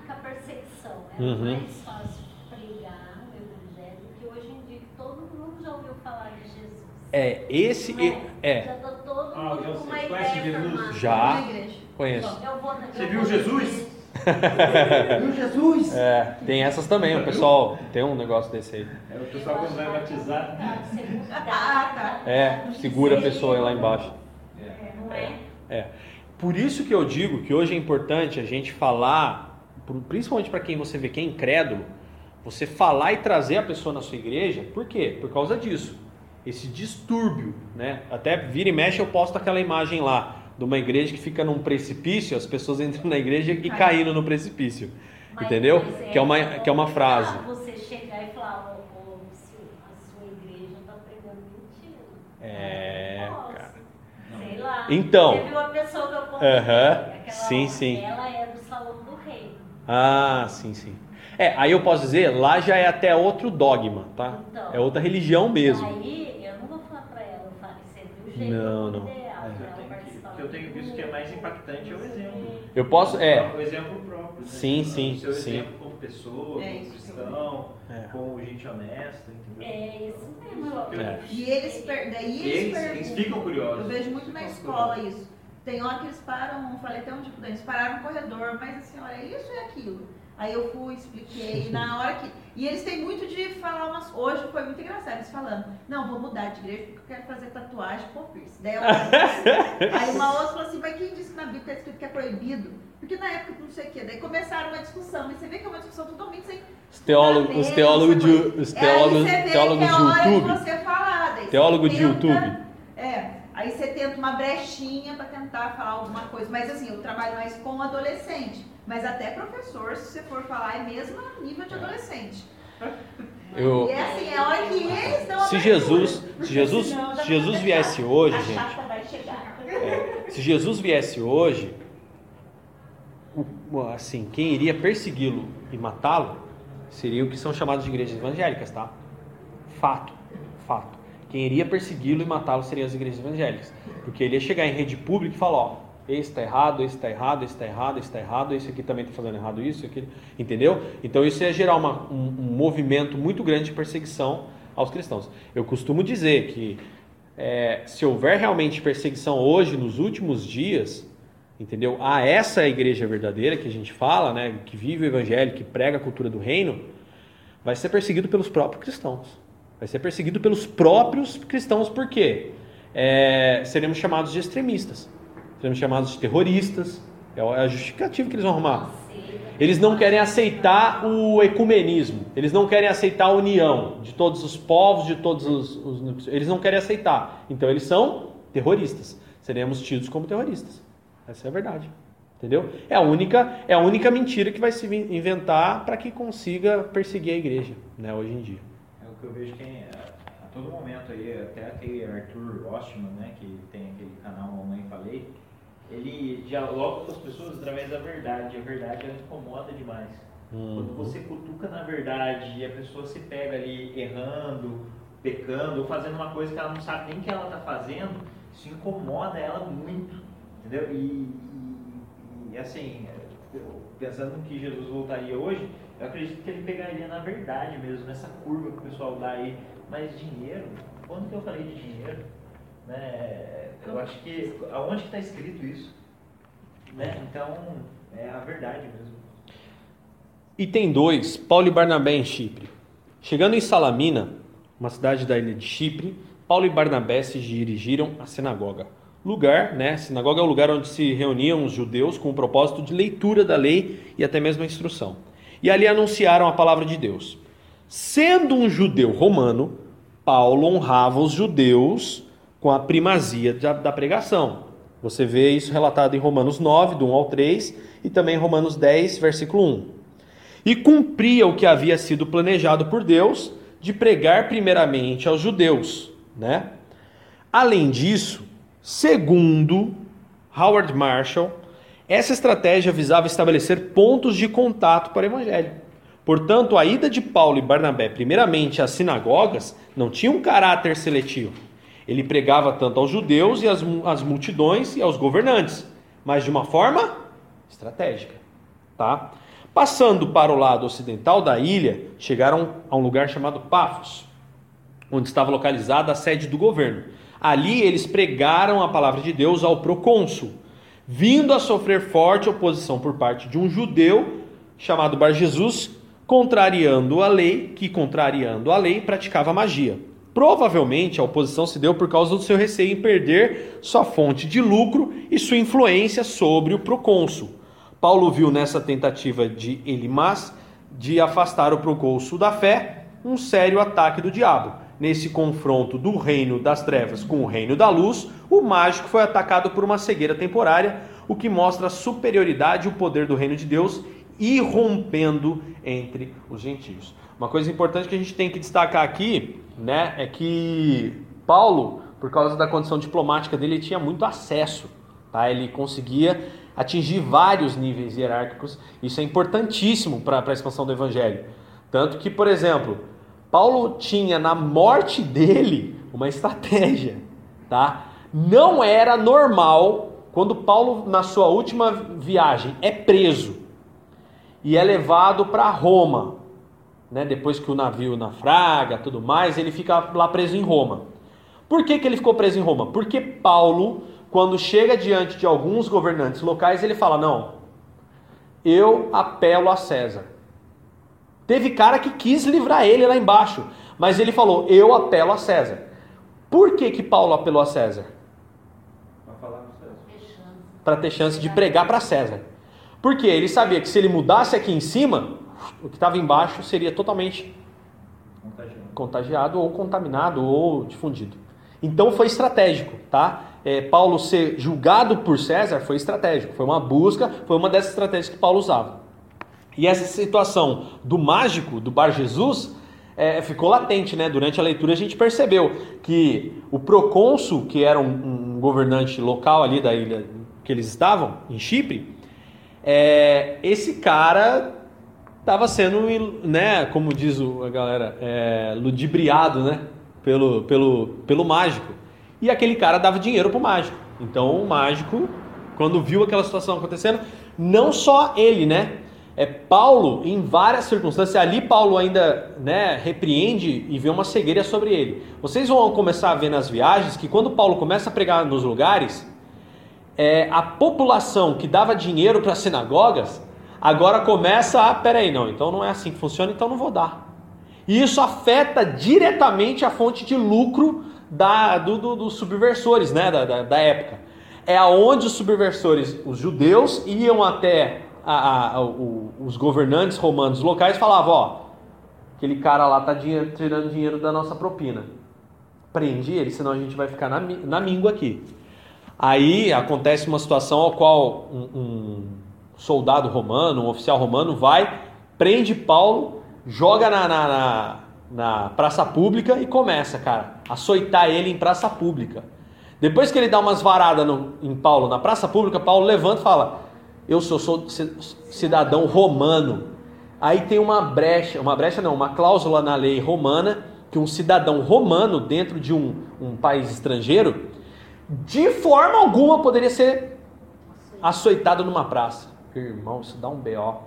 com a perseguição, era Uhum. mais fácil pregar o evangelho que hoje em dia todo mundo já ouviu falar de Jesus. É, esse é? é, tá todo Ah, mundo já com uma Conhece ideia Jesus? formada. Já. Na igreja. conheço. Eu vou na- Você viu Jesus? Viu Jesus? É, tem essas também, o pessoal tem um negócio desse aí. É o pessoal quando vai batizar. Tá, Ah, tá. É, segura a pessoa aí lá embaixo. É, não é? É. Por isso que eu digo que hoje é importante a gente falar, principalmente para quem você vê que é incrédulo, você falar e trazer a pessoa na sua igreja. Por quê? Por causa disso. Esse distúrbio, né? Até vira e mexe eu posto aquela imagem lá de uma igreja que fica num precipício, as pessoas entram na igreja e caindo no precipício. Mas- Entendeu? mas Que é uma- é que é uma frase. Você chegar e falar, ô, ô, se a sua igreja está pregando mentira. É, posso. cara. Sei lá. Então. Você viu a pessoa que eu contei? Aham. Aquela Sim, sim. Ela é do Salão do Rei. Ah, sim, sim. É, aí eu posso dizer, lá já é até outro dogma, tá? Então. É outra religião mesmo. Aí eu não vou falar pra ela, eu falei, você viu o jeito Não, não. ideal O que eu tenho visto que é mais impactante é o exemplo. Eu posso, é, O exemplo próprio. Né? Sim, sim, O seu sim. exemplo como pessoa, É como cristão, É. como gente honesta, entendeu? É isso mesmo. eu- É. E eles, daí eles, Eles, eles ficam curiosos. Eu vejo muito na escola isso. Tem hora que eles param, falei até um tipo eles pararam no corredor, mas assim, olha, isso e aquilo. Aí eu fui, expliquei, na hora que. E eles têm muito de falar umas. Hoje foi muito engraçado eles falando, não, vou mudar de igreja porque eu quero fazer tatuagem com piercing. Daí eu Aí uma outra falou assim, mas quem disse que na Bíblia está escrito que é proibido? Porque na época não sei o quê. Daí começaram uma discussão, mas você vê que é uma discussão totalmente sem. os teólogos, os teólogos de, os teólogos, vê teólogos que é de hora de YouTube. você falar. Daí você Teólogo de YouTube. É, aí você tenta uma brechinha para tentar falar alguma coisa. Mas assim, eu trabalho mais com adolescente. Mas até professor, se você for falar, é mesmo nível de adolescente. Eu, E é assim, é hora que eles dão se Jesus, se Jesus, se Jesus viesse hoje, a gente, chata vai chegar. é, se Jesus viesse hoje, assim, quem iria persegui-lo e matá-lo seria o que são chamados de igrejas evangélicas, tá? Fato, fato. Quem iria persegui-lo e matá-lo seriam as igrejas evangélicas, porque ele ia chegar em rede pública e falar, ó, esse está errado, esse está errado, esse está errado, esse está errado, esse aqui também está fazendo errado isso, aquilo, entendeu? Então isso ia gerar uma- um, um movimento muito grande de perseguição aos cristãos. Eu costumo dizer que é, se houver realmente perseguição hoje, nos últimos dias, entendeu? A essa igreja verdadeira que a gente fala, né, que vive o evangelho, que prega a cultura do reino, vai ser perseguido pelos próprios cristãos. Vai ser perseguido pelos próprios cristãos, por quê? É, seremos chamados de extremistas, seremos chamados de terroristas, é a justificativa que eles vão arrumar. Eles não querem aceitar o ecumenismo, eles não querem aceitar a união de todos os povos, de todos os, os- Eles não querem aceitar. Então eles são terroristas. Seremos tidos como terroristas. Essa é a verdade. Entendeu? É a única, é a única mentira que vai se inventar para que consiga perseguir a igreja, né, hoje em dia. É o que eu vejo que é, a todo momento aí, até aquele Arthur Ostman, né, que tem aquele canal Mamãe Falei, ele dialoga com as pessoas através da verdade. A verdade ela incomoda demais. Quando você cutuca na verdade e a pessoa se pega ali errando, pecando, ou fazendo uma coisa que ela não sabe nem que ela está fazendo, isso incomoda ela muito. Entendeu? E, e- e, assim, pensando que Jesus voltaria hoje, eu acredito que ele pegaria na verdade mesmo, nessa curva que o pessoal dá aí. Mas dinheiro, quando que eu falei de dinheiro? Né? Eu acho que. Aonde está escrito isso? Né? Então, é a verdade mesmo. Item 2, Paulo e Barnabé em Chipre. Chegando em Salamina, uma cidade da ilha de Chipre, Paulo e Barnabé se dirigiram à sinagoga. Lugar, né? Sinagoga é o lugar onde se reuniam os judeus com o propósito de leitura da lei e até mesmo a instrução. E ali anunciaram a palavra de Deus. Sendo um judeu romano, Paulo honrava os judeus com a primazia da, da pregação. Você vê isso relatado em Romanos 9, do 1 ao 3, e também em Romanos 10, versículo 1. E cumpria o que havia sido planejado por Deus de pregar primeiramente aos judeus, né? Além disso, segundo Howard Marshall, essa estratégia visava estabelecer pontos de contato para o evangelho. Portanto, a ida de Paulo e Barnabé, primeiramente às sinagogas, não tinha um caráter seletivo. Ele pregava tanto aos judeus e às, às multidões e aos governantes, mas de uma forma estratégica. Tá? Passando para o lado ocidental da ilha, chegaram a um lugar chamado Pafos, onde estava localizada a sede do governo. Ali eles pregaram a palavra de Deus ao procônsul, vindo a sofrer forte oposição por parte de um judeu chamado Bar Jesus, contrariando a lei, que contrariando a lei praticava magia. Provavelmente a oposição se deu por causa do seu receio em perder sua fonte de lucro e sua influência sobre o procônsul. Paulo viu nessa tentativa de Elimas de afastar o procônsul da fé um sério ataque do diabo nesse confronto do reino das trevas com o reino da luz, o mágico foi atacado por uma cegueira temporária, o que mostra a superioridade e o poder do reino de Deus irrompendo entre os gentios. Uma coisa importante que a gente tem que destacar aqui, né, é que Paulo, por causa da condição diplomática dele, ele tinha muito acesso, tá? Ele conseguia atingir vários níveis hierárquicos. Isso é importantíssimo para a expansão do evangelho. Tanto que, por exemplo, Paulo tinha na morte dele uma estratégia, tá? Não era normal quando Paulo na sua última viagem é preso e é levado para Roma, né? Depois que o navio naufraga, tudo mais, ele fica lá preso em Roma. Por que, que ele ficou preso em Roma? Porque Paulo, quando chega diante de alguns governantes locais, ele fala: "Não, eu apelo a César. Teve cara que quis livrar ele lá embaixo, mas ele falou: Eu apelo a César. Por que, que Paulo apelou a César? Para ter chance de pregar para César. Porque ele sabia que se ele mudasse aqui em cima, o que estava embaixo seria totalmente contagiado. contagiado. ou contaminado ou difundido. Então foi estratégico, tá? É, Paulo ser julgado por César foi estratégico, foi uma busca, foi uma dessas estratégias que Paulo usava. E essa situação do mágico, do Bar Jesus, é, ficou latente, né? Durante a leitura a gente percebeu que o procônsul, que era um, um governante local ali da ilha que eles estavam, em Chipre, é, esse cara estava sendo, né, como diz a galera, é, ludibriado, né, pelo, pelo, pelo mágico. E aquele cara dava dinheiro pro mágico. Então o mágico, quando viu aquela situação acontecendo, não só ele, né, é, Paulo, em várias circunstâncias, ali Paulo ainda né, repreende e vê uma cegueira sobre ele. Vocês vão começar a ver nas viagens que quando Paulo começa a pregar nos lugares, é, a população que dava dinheiro para as sinagogas agora começa a, peraí, não, então não é assim que funciona, então não vou dar. E isso afeta diretamente a fonte de lucro da, do, do, dos subversores né, da, da, da época. É aonde os subversores, os judeus, iam até a, a, o, os governantes romanos locais falavam, ó, aquele cara lá tá dinheiro, tirando dinheiro da nossa propina. Prende ele, senão a gente vai ficar na, na míngua aqui. Aí acontece uma situação ao qual um, um soldado romano, um oficial romano, vai, prende Paulo, joga na, na, na, na praça pública e começa, cara, a açoitar ele em praça pública. Depois que ele dá umas varadas no, em Paulo na praça pública, Paulo levanta e fala: eu sou, sou cidadão romano. Aí tem uma brecha, uma brecha não, uma cláusula na lei romana que um cidadão romano dentro de um, um país estrangeiro, de forma alguma poderia ser açoitado numa praça. Irmão, isso dá um BO.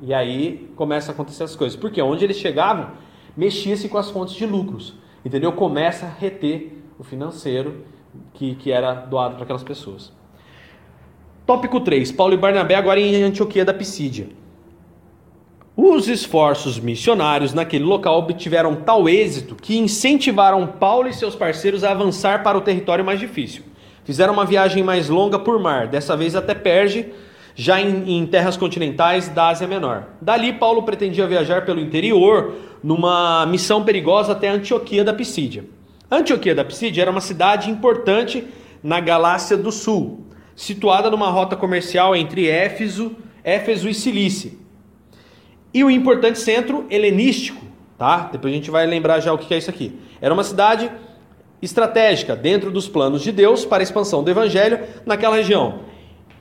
E aí começa a acontecer as coisas. Porque onde eles chegavam, mexia-se com as fontes de lucros. Entendeu? Começa a reter o financeiro que, que era doado para aquelas pessoas. Tópico 3. Paulo e Barnabé agora em Antioquia da Pisídia. Os esforços missionários naquele local obtiveram tal êxito que incentivaram Paulo e seus parceiros a avançar para o território mais difícil. Fizeram uma viagem mais longa por mar, dessa vez até Perge, já em, em, terras continentais da Ásia Menor. Dali, Paulo pretendia viajar pelo interior numa missão perigosa até Antioquia da Pisídia. Antioquia da Pisídia era uma cidade importante na Galácia do Sul, situada numa rota comercial entre Éfeso, Éfeso e Cilícia. E o importante centro helenístico, tá? Depois a gente vai lembrar já o que é isso aqui. Era uma cidade estratégica dentro dos planos de Deus para a expansão do evangelho naquela região.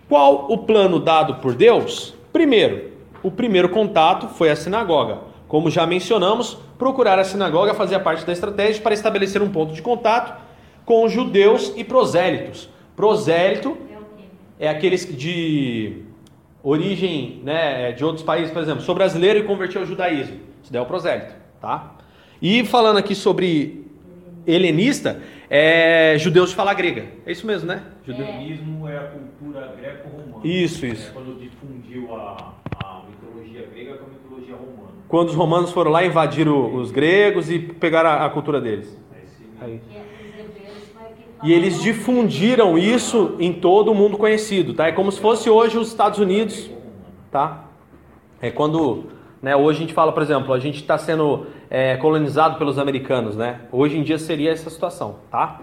Qual o plano dado por Deus? Primeiro, o primeiro contato foi a sinagoga. Como já mencionamos, procurar a sinagoga fazia parte da estratégia para estabelecer um ponto de contato com judeus e prosélitos. Prosélito É é aqueles de origem né, de outros países, por exemplo, sou brasileiro e converti ao judaísmo. Isso daí é o prosélito, tá? E falando aqui sobre helenista, é judeus de fala grega. É isso mesmo, né? O Judeu. judaísmo é a cultura greco-romana. Isso, É isso. quando difundiu a, a mitologia grega com a mitologia romana. Quando os romanos foram lá invadir os gregos e pegaram a, a cultura deles. Aí. É que E eles difundiram isso em todo o mundo conhecido, tá? É como se fosse hoje os Estados Unidos, tá? É quando, né, hoje a gente fala, por exemplo, a gente está sendo é, colonizado pelos americanos, né? Hoje em dia seria essa situação, tá?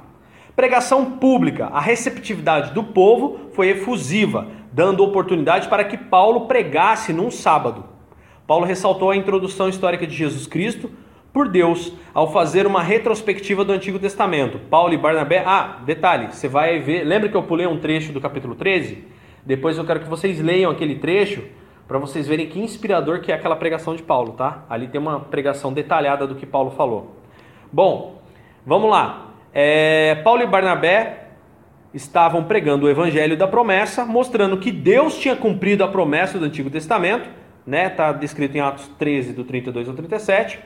Pregação pública. A receptividade do povo foi efusiva, dando oportunidade para que Paulo pregasse num sábado. Paulo ressaltou a introdução histórica de Jesus Cristo por Deus ao fazer uma retrospectiva do Antigo Testamento. Paulo e Barnabé. Ah, detalhe, você vai ver. Lembra que eu pulei um trecho do capítulo 13? Depois eu quero que vocês leiam aquele trecho para vocês verem que inspirador que é aquela pregação de Paulo, tá? Ali tem uma pregação detalhada do que Paulo falou. Bom, vamos lá. É, Paulo e Barnabé estavam pregando o evangelho da promessa, mostrando que Deus tinha cumprido a promessa do Antigo Testamento, né? Tá descrito em Atos 13 do 32 ao 37.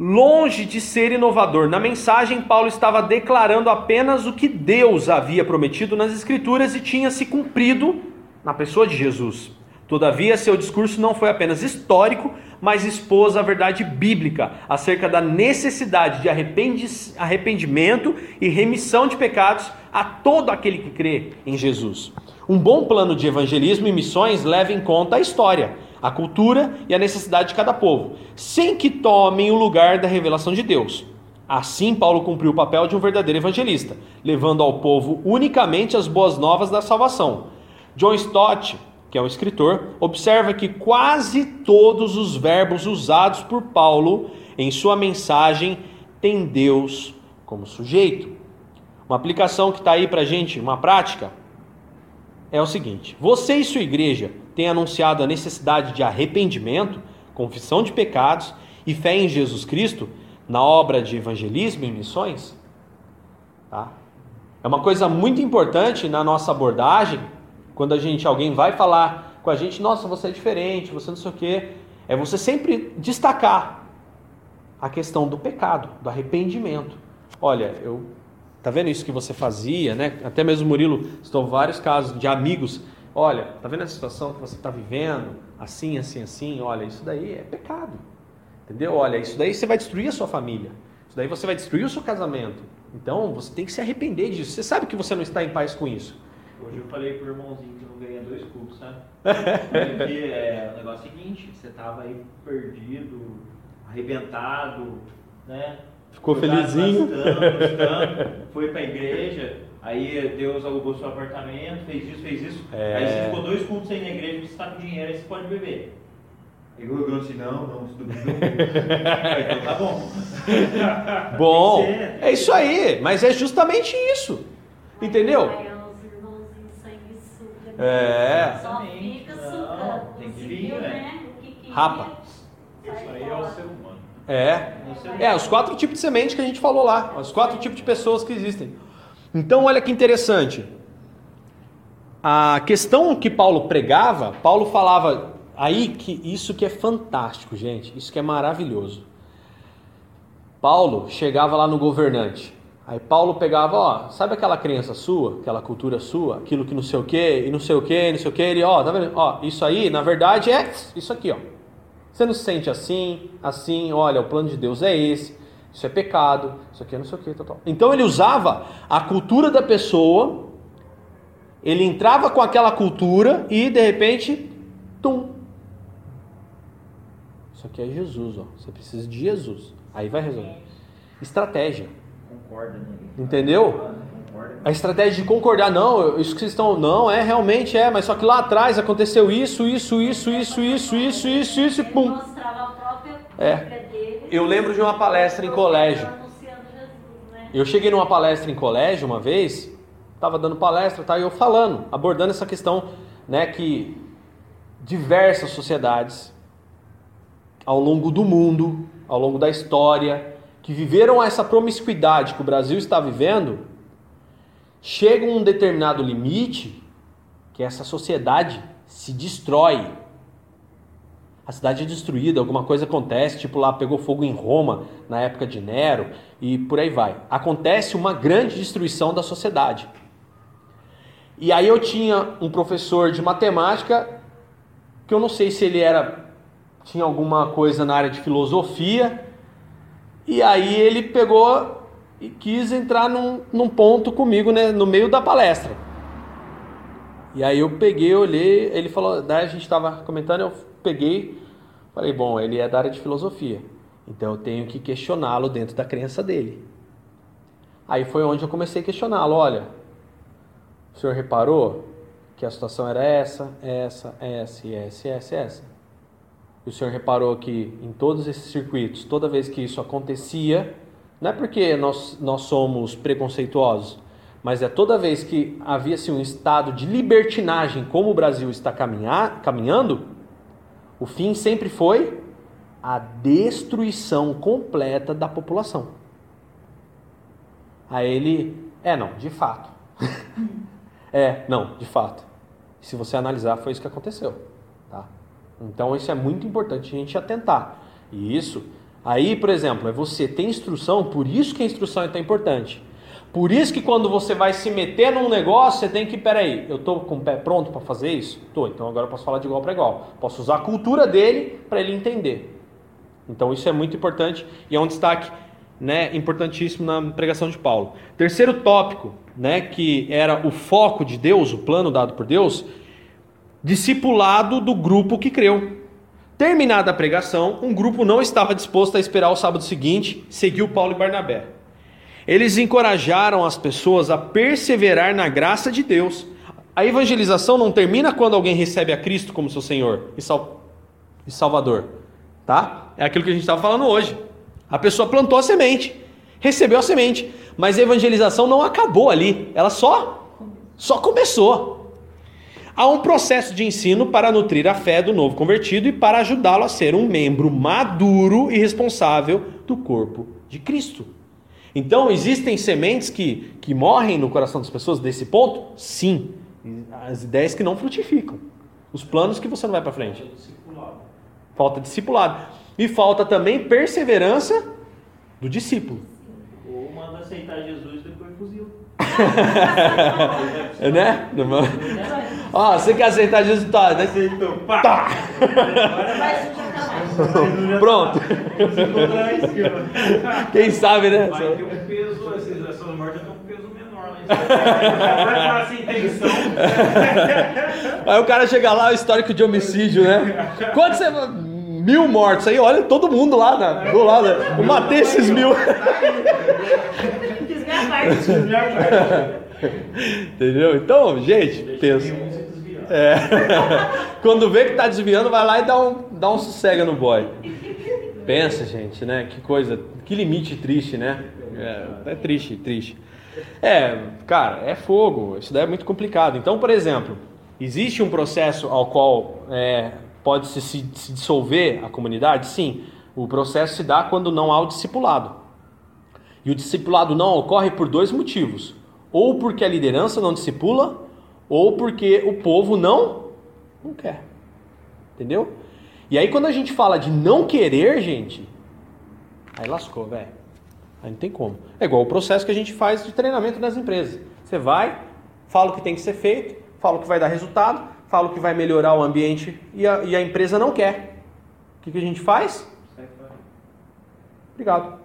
Longe de ser inovador na mensagem, Paulo estava declarando apenas o que Deus havia prometido nas Escrituras e tinha se cumprido na pessoa de Jesus. Todavia, seu discurso não foi apenas histórico, mas expôs a verdade bíblica acerca da necessidade de arrependi- arrependimento e remissão de pecados a todo aquele que crê em Jesus. Um bom plano de evangelismo e missões leva em conta a história, a cultura e a necessidade de cada povo, sem que tomem o lugar da revelação de Deus. Assim, Paulo cumpriu o papel de um verdadeiro evangelista, levando ao povo unicamente as boas novas da salvação. John Stott, que é um escritor, observa que quase todos os verbos usados por Paulo em sua mensagem têm Deus como sujeito. Uma aplicação que está aí para gente, uma prática, é o seguinte: você e sua igreja têm anunciado a necessidade de arrependimento, confissão de pecados e fé em Jesus Cristo na obra de evangelismo e missões? Tá? É uma coisa muito importante na nossa abordagem, quando a gente alguém vai falar com a gente, nossa, você é diferente, você não sei o quê, é você sempre destacar a questão do pecado, do arrependimento. Olha, eu tá vendo isso que você fazia, né? Até mesmo Murilo estou vários casos de amigos. Olha, tá vendo essa situação que você está vivendo, assim, assim, assim. Olha, isso daí é pecado, entendeu? Olha, isso daí você vai destruir a sua família. Isso daí você vai destruir o seu casamento. Então você tem que se arrepender disso. Você sabe que você não está em paz com isso. Hoje eu falei pro irmãozinho que não ganha dois cultos, sabe? Porque é, o negócio é o seguinte, você tava aí perdido, arrebentado, né? Ficou Foi felizinho. gastando, gastando, foi pra igreja, aí Deus alugou seu apartamento, fez isso, fez isso. É. Aí você ficou dois cultos aí na igreja, você tá com dinheiro, aí você pode beber. Aí o disse, não, não, isso domingo não Então tá bom. Bom, é isso aí, mas é justamente isso. Entendeu? É. Só fica Não, sugando. tem que vir, né? O que queria, Rapa. Isso aí é o ser humano. É. Sei. É, os quatro tipos de semente que a gente falou lá, os quatro tipos de pessoas que existem. Então, olha que interessante. A questão que Paulo pregava, Paulo falava aí que isso que é fantástico, gente, isso que é maravilhoso. Paulo chegava lá no governante. Aí Paulo pegava, ó, sabe aquela crença sua, aquela cultura sua, aquilo que não sei o que, e não sei o que, não sei o que, ele, ó, tá vendo? Ó, isso aí, na verdade, é isso aqui, ó. Você não se sente assim, assim, olha, o plano de Deus é esse, isso é pecado, isso aqui é não sei o que, tal, tal. Então ele usava a cultura da pessoa, ele entrava com aquela cultura e de repente, tum. Isso aqui é Jesus, ó. Você precisa de Jesus. Aí vai resolver. Estratégia. Concorda, né? Entendeu? A estratégia de concordar, não, isso que vocês estão, não, é realmente é, mas só que lá atrás aconteceu isso, isso, isso, isso, isso, isso, isso, isso, e pum. É. Eu lembro de uma palestra em colégio. Né? Eu cheguei numa palestra em colégio uma vez, estava dando palestra, tá, e eu falando, abordando essa questão, né, que diversas sociedades ao longo do mundo, ao longo da história, que viveram essa promiscuidade que o Brasil está vivendo, chega um determinado limite que essa sociedade se destrói. A cidade é destruída, alguma coisa acontece, tipo lá pegou fogo em Roma na época de Nero e por aí vai. Acontece uma grande destruição da sociedade. E aí eu tinha um professor de matemática que eu não sei se ele era tinha alguma coisa na área de filosofia e aí ele pegou e quis entrar num, num ponto comigo né, no meio da palestra. E aí eu peguei, olhei, ele falou, daí a gente estava comentando, eu peguei, falei, bom, ele é da área de filosofia, então eu tenho que questioná-lo dentro da crença dele. Aí foi onde eu comecei a questioná-lo, olha, o senhor reparou que a situação era essa, essa, essa, essa, essa, essa? E o senhor reparou que em todos esses circuitos, toda vez que isso acontecia, não é porque nós, nós somos preconceituosos, mas é toda vez que havia-se um estado de libertinagem, como o Brasil está caminhar, caminhando, o fim sempre foi a destruição completa da população. Aí ele, é, não, de fato. é, não, de fato. Se você analisar, foi isso que aconteceu. Então isso é muito importante a gente atentar. E isso, aí, por exemplo, é você ter instrução, por isso que a instrução é tão importante. Por isso que quando você vai se meter num negócio, você tem que, peraí, eu estou com o pé pronto para fazer isso? Tô, então agora eu posso falar de igual para igual. Posso usar a cultura dele para ele entender. Então isso é muito importante e é um destaque né, importantíssimo na pregação de Paulo. Terceiro tópico, né, que era o foco de Deus, o plano dado por Deus, discipulado do grupo que creu. Terminada a pregação, um grupo não estava disposto a esperar o sábado seguinte, seguiu Paulo e Barnabé. Eles encorajaram as pessoas a perseverar na graça de Deus. A evangelização não termina quando alguém recebe a Cristo como seu Senhor e, sal... e Salvador, tá? É aquilo que a gente estava falando hoje. A pessoa plantou a semente, recebeu a semente, mas a evangelização não acabou ali, ela só só começou. Há um processo de ensino para nutrir a fé do novo convertido e para ajudá-lo a ser um membro maduro e responsável do corpo de Cristo. Então, existem sementes que, que morrem no coração das pessoas desse ponto? Sim. As ideias que não frutificam. Os planos que você não vai para frente. Falta discipulado. E falta também perseverança do discípulo. Ou manda aceitar Jesus depois fuzil. né? Ó, você quer aceitar Jesus? Tá, né? Aceitou, pá! Tá. Pronto. Quem sabe, né? Vai ter um peso, essas essas mortes estão com peso menor lá em essa intenção. Aí o cara chega lá, o histórico de homicídio, né? Quanto você. Mil mortos aí, olha todo mundo lá na, do lado. Eu matei esses mil. Entendeu? Então, gente, pensa. É. Quando vê que tá desviando, vai lá e dá um, dá um sossega no boy. Pensa, gente, né? Que coisa, que limite triste, né? É, é triste, triste. É, cara, é fogo. Isso daí é muito complicado. Então, por exemplo, existe um processo ao qual é, pode se, se, se dissolver a comunidade? Sim. O processo se dá quando não há o discipulado. E o discipulado não ocorre por dois motivos: ou porque a liderança não discipula, ou porque o povo não não quer. Entendeu? E aí quando a gente fala de não querer, gente, aí lascou, velho. Aí não tem como. É igual o processo que a gente faz de treinamento nas empresas. Você vai, fala o que tem que ser feito, fala o que vai dar resultado, fala o que vai melhorar o ambiente e a, e a empresa não quer. O que, que a gente faz? Obrigado.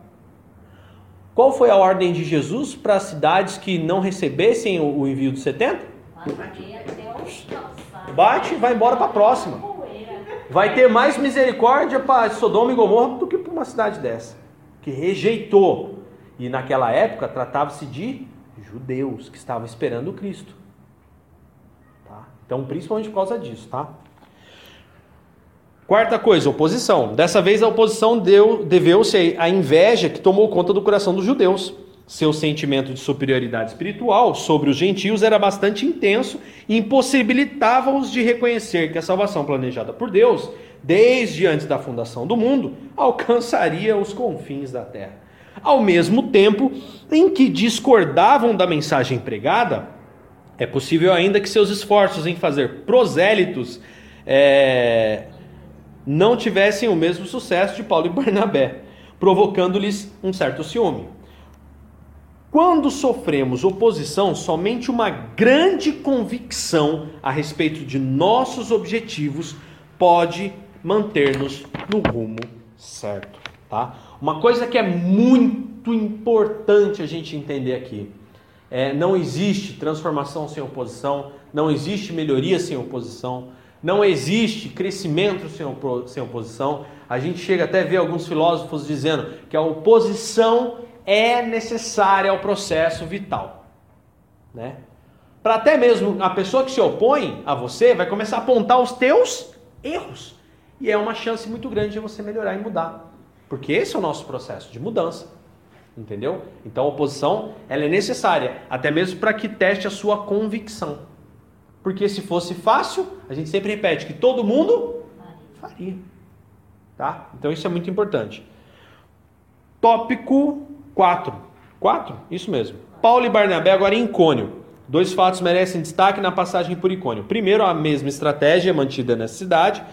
Qual foi a ordem de Jesus para as cidades que não recebessem o, envio dos 70? Bate e vai embora para a próxima. Vai ter mais misericórdia para Sodoma e Gomorra do que para uma cidade dessa, que rejeitou. E naquela época tratava-se de Judeus que estavam esperando o Cristo. Tá? Então, principalmente por causa disso, tá? Quarta coisa, oposição. Dessa vez a oposição deu, deveu-se à inveja que tomou conta do coração dos judeus. Seu sentimento de superioridade espiritual sobre os gentios era bastante intenso e impossibilitava-os de reconhecer que a salvação planejada por Deus, desde antes da fundação do mundo, alcançaria os confins da terra. Ao mesmo tempo em que discordavam da mensagem pregada, é possível ainda que seus esforços em fazer prosélitos é, não tivessem o mesmo sucesso de Paulo e Barnabé, provocando-lhes um certo ciúme. Quando sofremos oposição, somente uma grande convicção a respeito de nossos objetivos pode manter-nos no rumo certo, tá? Uma coisa que é muito importante a gente entender aqui é não existe transformação sem oposição, não existe melhoria sem oposição, não existe crescimento sem, sem oposição. A gente chega até a ver alguns filósofos dizendo que a oposição é necessária ao processo vital, né? Para até mesmo a pessoa que se opõe a você vai começar a apontar os teus erros. E é uma chance muito grande de você melhorar e mudar. Porque esse é o nosso processo de mudança. Entendeu? Então a oposição ela é necessária, até mesmo para que teste a sua convicção. Porque se fosse fácil, a gente sempre repete que todo mundo faria. Tá? Então isso é muito importante. Tópico 4. 4? Isso mesmo. Paulo e Barnabé agora em Icônio. Dois fatos merecem destaque na passagem por Icônio. Primeiro, a mesma estratégia mantida nessa cidade.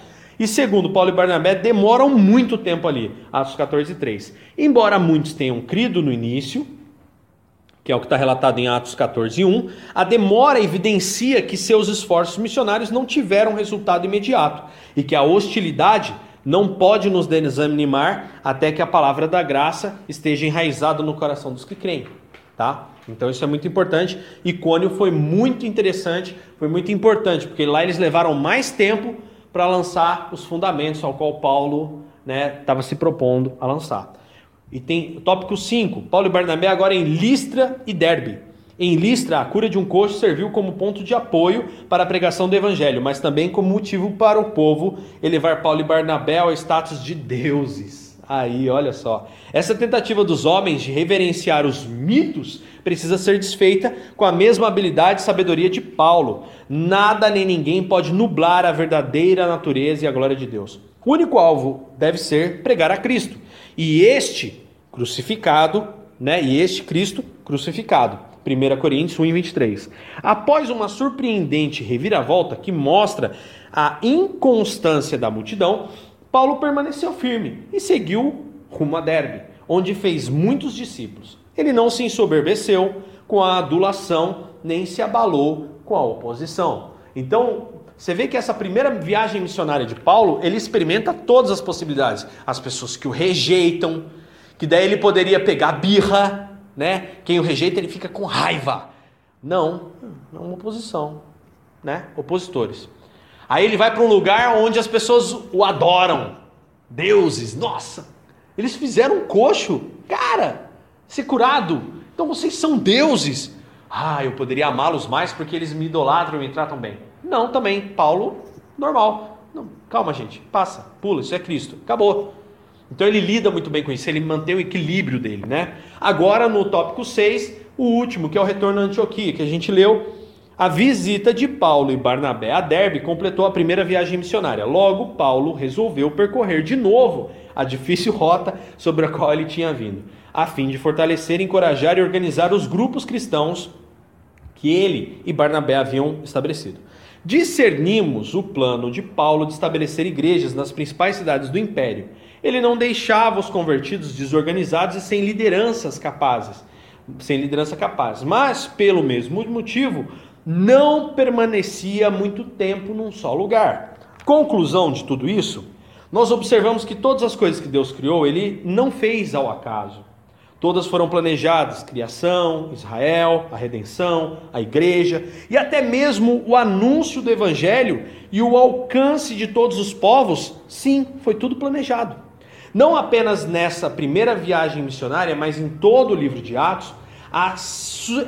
E segundo, Paulo e Barnabé demoram muito tempo ali, Atos 14, 3. Embora muitos tenham crido no início, que é o que está relatado em Atos 14, 1, a demora evidencia que seus esforços missionários não tiveram resultado imediato e que a hostilidade não pode nos desanimar até que a palavra da graça esteja enraizada no coração dos que creem, tá? Então isso é muito importante. Icônio foi muito interessante, foi muito importante, porque lá eles levaram mais tempo para lançar os fundamentos ao qual Paulo estava né, se propondo a lançar. E tem tópico 5, Paulo e Barnabé agora em Listra e Derbe. Em Listra, a cura de um coxo serviu como ponto de apoio para a pregação do evangelho, mas também como motivo para o povo elevar Paulo e Barnabé ao status de deuses. Aí, olha só. Essa tentativa dos homens de reverenciar os mitos precisa ser desfeita com a mesma habilidade e sabedoria de Paulo. Nada nem ninguém pode nublar a verdadeira natureza e a glória de Deus. O único alvo deve ser pregar a Cristo. E este crucificado, né? E este Cristo crucificado. 1 Coríntios 1, 23. Após uma surpreendente reviravolta que mostra a inconstância da multidão, Paulo permaneceu firme e seguiu rumo a Derbe, onde fez muitos discípulos. Ele não se ensoberbeceu com a adulação, nem se abalou com a oposição. Então, você vê que essa primeira viagem missionária de Paulo, ele experimenta todas as possibilidades. As pessoas que o rejeitam, que daí ele poderia pegar birra, né? Quem o rejeita, ele fica com raiva. Não, é uma oposição, né? Opositores. Aí ele vai para um lugar onde as pessoas o adoram. Deuses, nossa. Eles fizeram um coxo, cara, ser curado. Então vocês são deuses. Ah, eu poderia amá-los mais porque eles me idolatram e me tratam bem. Não, também. Paulo, normal. Não, calma, gente. Passa, pula, isso é Cristo. Acabou. Então ele lida muito bem com isso, ele mantém o equilíbrio dele, né? Agora no tópico 6, o último, que é o retorno a Antioquia, que a gente leu, a visita de Paulo e Barnabé a Derbe completou a primeira viagem missionária. Logo, Paulo resolveu percorrer de novo a difícil rota sobre a qual ele tinha vindo, a fim de fortalecer, encorajar e organizar os grupos cristãos que ele e Barnabé haviam estabelecido. Discernimos o plano de Paulo de estabelecer igrejas nas principais cidades do império ele não deixava os convertidos desorganizados e sem lideranças capazes, sem liderança capaz. Mas, pelo mesmo motivo, não permanecia muito tempo num só lugar. Conclusão de tudo isso, nós observamos que todas as coisas que Deus criou, ele não fez ao acaso. Todas foram planejadas: criação, Israel, a redenção, a igreja e até mesmo o anúncio do evangelho e o alcance de todos os povos. Sim, foi tudo planejado. Não apenas nessa primeira viagem missionária, mas em todo o livro de Atos, A,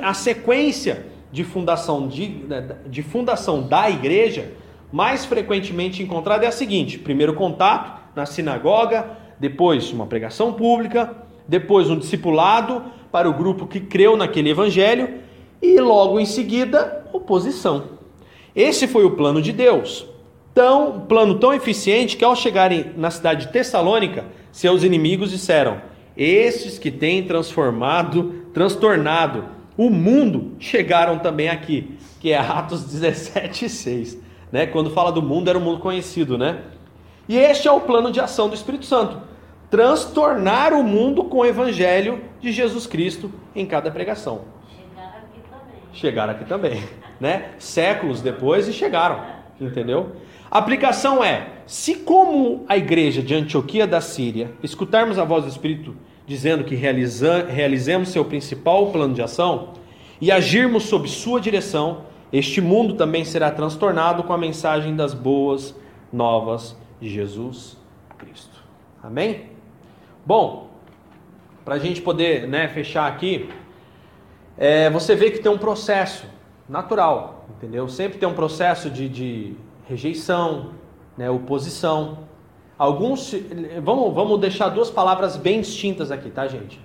a sequência de fundação, de, de fundação da igreja, mais frequentemente encontrada é a seguinte: primeiro contato na sinagoga, depois uma pregação pública, depois um discipulado para o grupo que creu naquele evangelho e logo em seguida oposição. Esse foi o plano de Deus. Tão, um plano tão eficiente que ao chegarem na cidade de Tessalônica, seus inimigos disseram: Estes que têm transformado, transtornado o mundo, chegaram também aqui, que é Atos 17, 6. Né? Quando fala do mundo, era um mundo conhecido, né? E este é o plano de ação do Espírito Santo: transtornar o mundo com o evangelho de Jesus Cristo em cada pregação. Chegaram aqui também. Chegaram aqui também, né? Séculos depois e chegaram, entendeu? A aplicação é: se como a igreja de Antioquia da Síria escutarmos a voz do Espírito dizendo que realiza, realizemos seu principal plano de ação e agirmos sob sua direção, este mundo também será transtornado com a mensagem das boas novas de Jesus Cristo. Amém? Bom, para a gente poder né, fechar aqui, é, você vê que tem um processo natural, entendeu? Sempre tem um processo de, de rejeição, né, oposição. Alguns, vamos, vamos deixar duas palavras bem distintas aqui, tá, gente?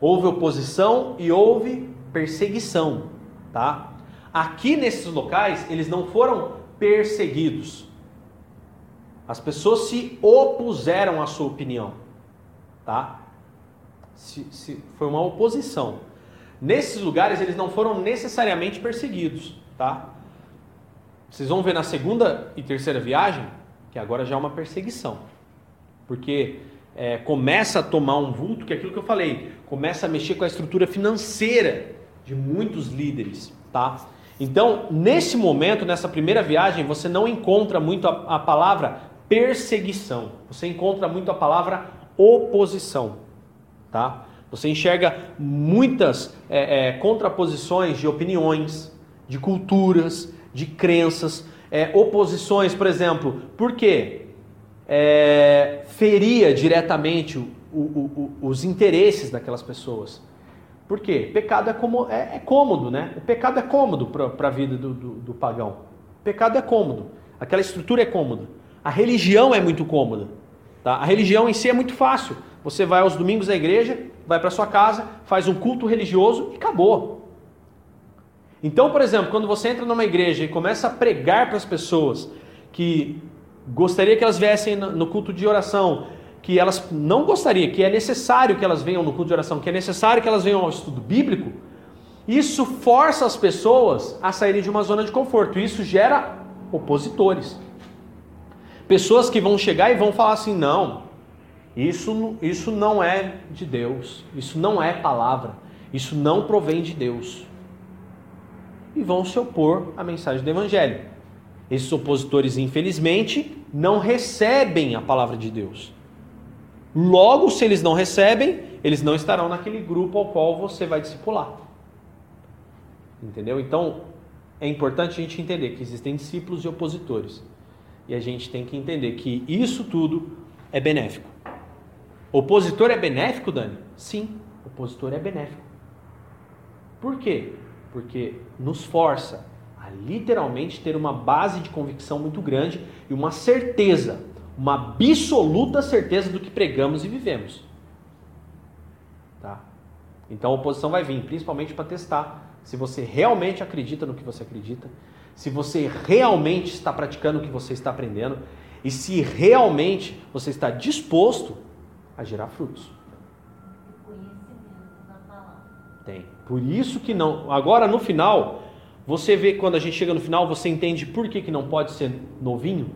Houve oposição e houve perseguição, tá? Aqui nesses locais, eles não foram perseguidos. As pessoas se opuseram à sua opinião, tá? Se, se, foi uma oposição. Nesses lugares eles não foram necessariamente perseguidos, tá? Vocês vão ver na segunda e terceira viagem que agora já é uma perseguição, porque é, começa a tomar um vulto que é aquilo que eu falei, começa a mexer com a estrutura financeira de muitos líderes, tá? Então, nesse momento, nessa primeira viagem, você não encontra muito a, a palavra perseguição, você encontra muito a palavra oposição, tá? Você enxerga muitas é, é, contraposições de opiniões, de culturas, de crenças, é, oposições, por exemplo, por quê? É, feria diretamente o, o, o, os interesses daquelas pessoas. Por quê? Pecado é, como, é, é cômodo, né? O pecado é cômodo para a vida do, do, do pagão. O pecado é cômodo. Aquela estrutura é cômoda. A religião é muito cômoda. Tá? A religião em si é muito fácil. Você vai aos domingos à igreja, vai para sua casa, faz um culto religioso e acabou. Então, por exemplo, quando você entra numa igreja e começa a pregar para as pessoas que gostaria que elas viessem no culto de oração, que elas não gostariam, que é necessário que elas venham no culto de oração, que é necessário que elas venham ao estudo bíblico, isso força as pessoas a saírem de uma zona de conforto. Isso gera opositores. Pessoas que vão chegar e vão falar assim: não, isso, isso não é de Deus, isso não é palavra, isso não provém de Deus. E vão se opor à mensagem do Evangelho. Esses opositores, infelizmente, não recebem a palavra de Deus. Logo, se eles não recebem, eles não estarão naquele grupo ao qual você vai discipular. Entendeu? Então, é importante a gente entender que existem discípulos e opositores. E a gente tem que entender que isso tudo é benéfico. Opositor é benéfico, Dani? Sim, opositor é benéfico. Por quê? Porque nos força a literalmente ter uma base de convicção muito grande e uma certeza, uma absoluta certeza do que pregamos e vivemos. Tá? Então a oposição vai vir, principalmente para testar se você realmente acredita no que você acredita, se você realmente está praticando o que você está aprendendo e se realmente você está disposto a gerar frutos. Conhecimento da palavra. Tem. Por isso que não. Agora no final, você vê quando a gente chega no final, você entende por que, que não pode ser novinho?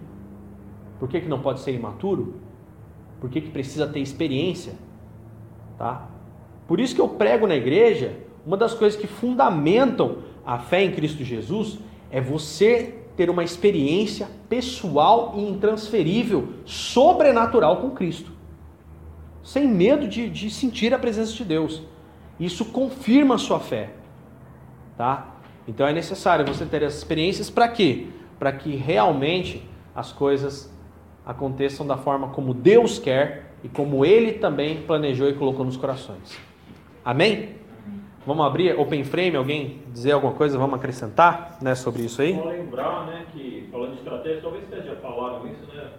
Por que, que não pode ser imaturo? Por que, que precisa ter experiência? Tá? Por isso que eu prego na igreja, uma das coisas que fundamentam a fé em Cristo Jesus é você ter uma experiência pessoal e intransferível, sobrenatural com Cristo. Sem medo de, de sentir a presença de Deus. Isso confirma a sua fé. Tá? Então é necessário você ter essas experiências para quê? Para que realmente as coisas aconteçam da forma como Deus quer e como Ele também planejou e colocou nos corações. Amém? Vamos abrir Open Frame, alguém dizer alguma coisa, vamos acrescentar né, sobre isso aí? Só lembrar, né, que falando de estratégia, talvez já falaram isso, né,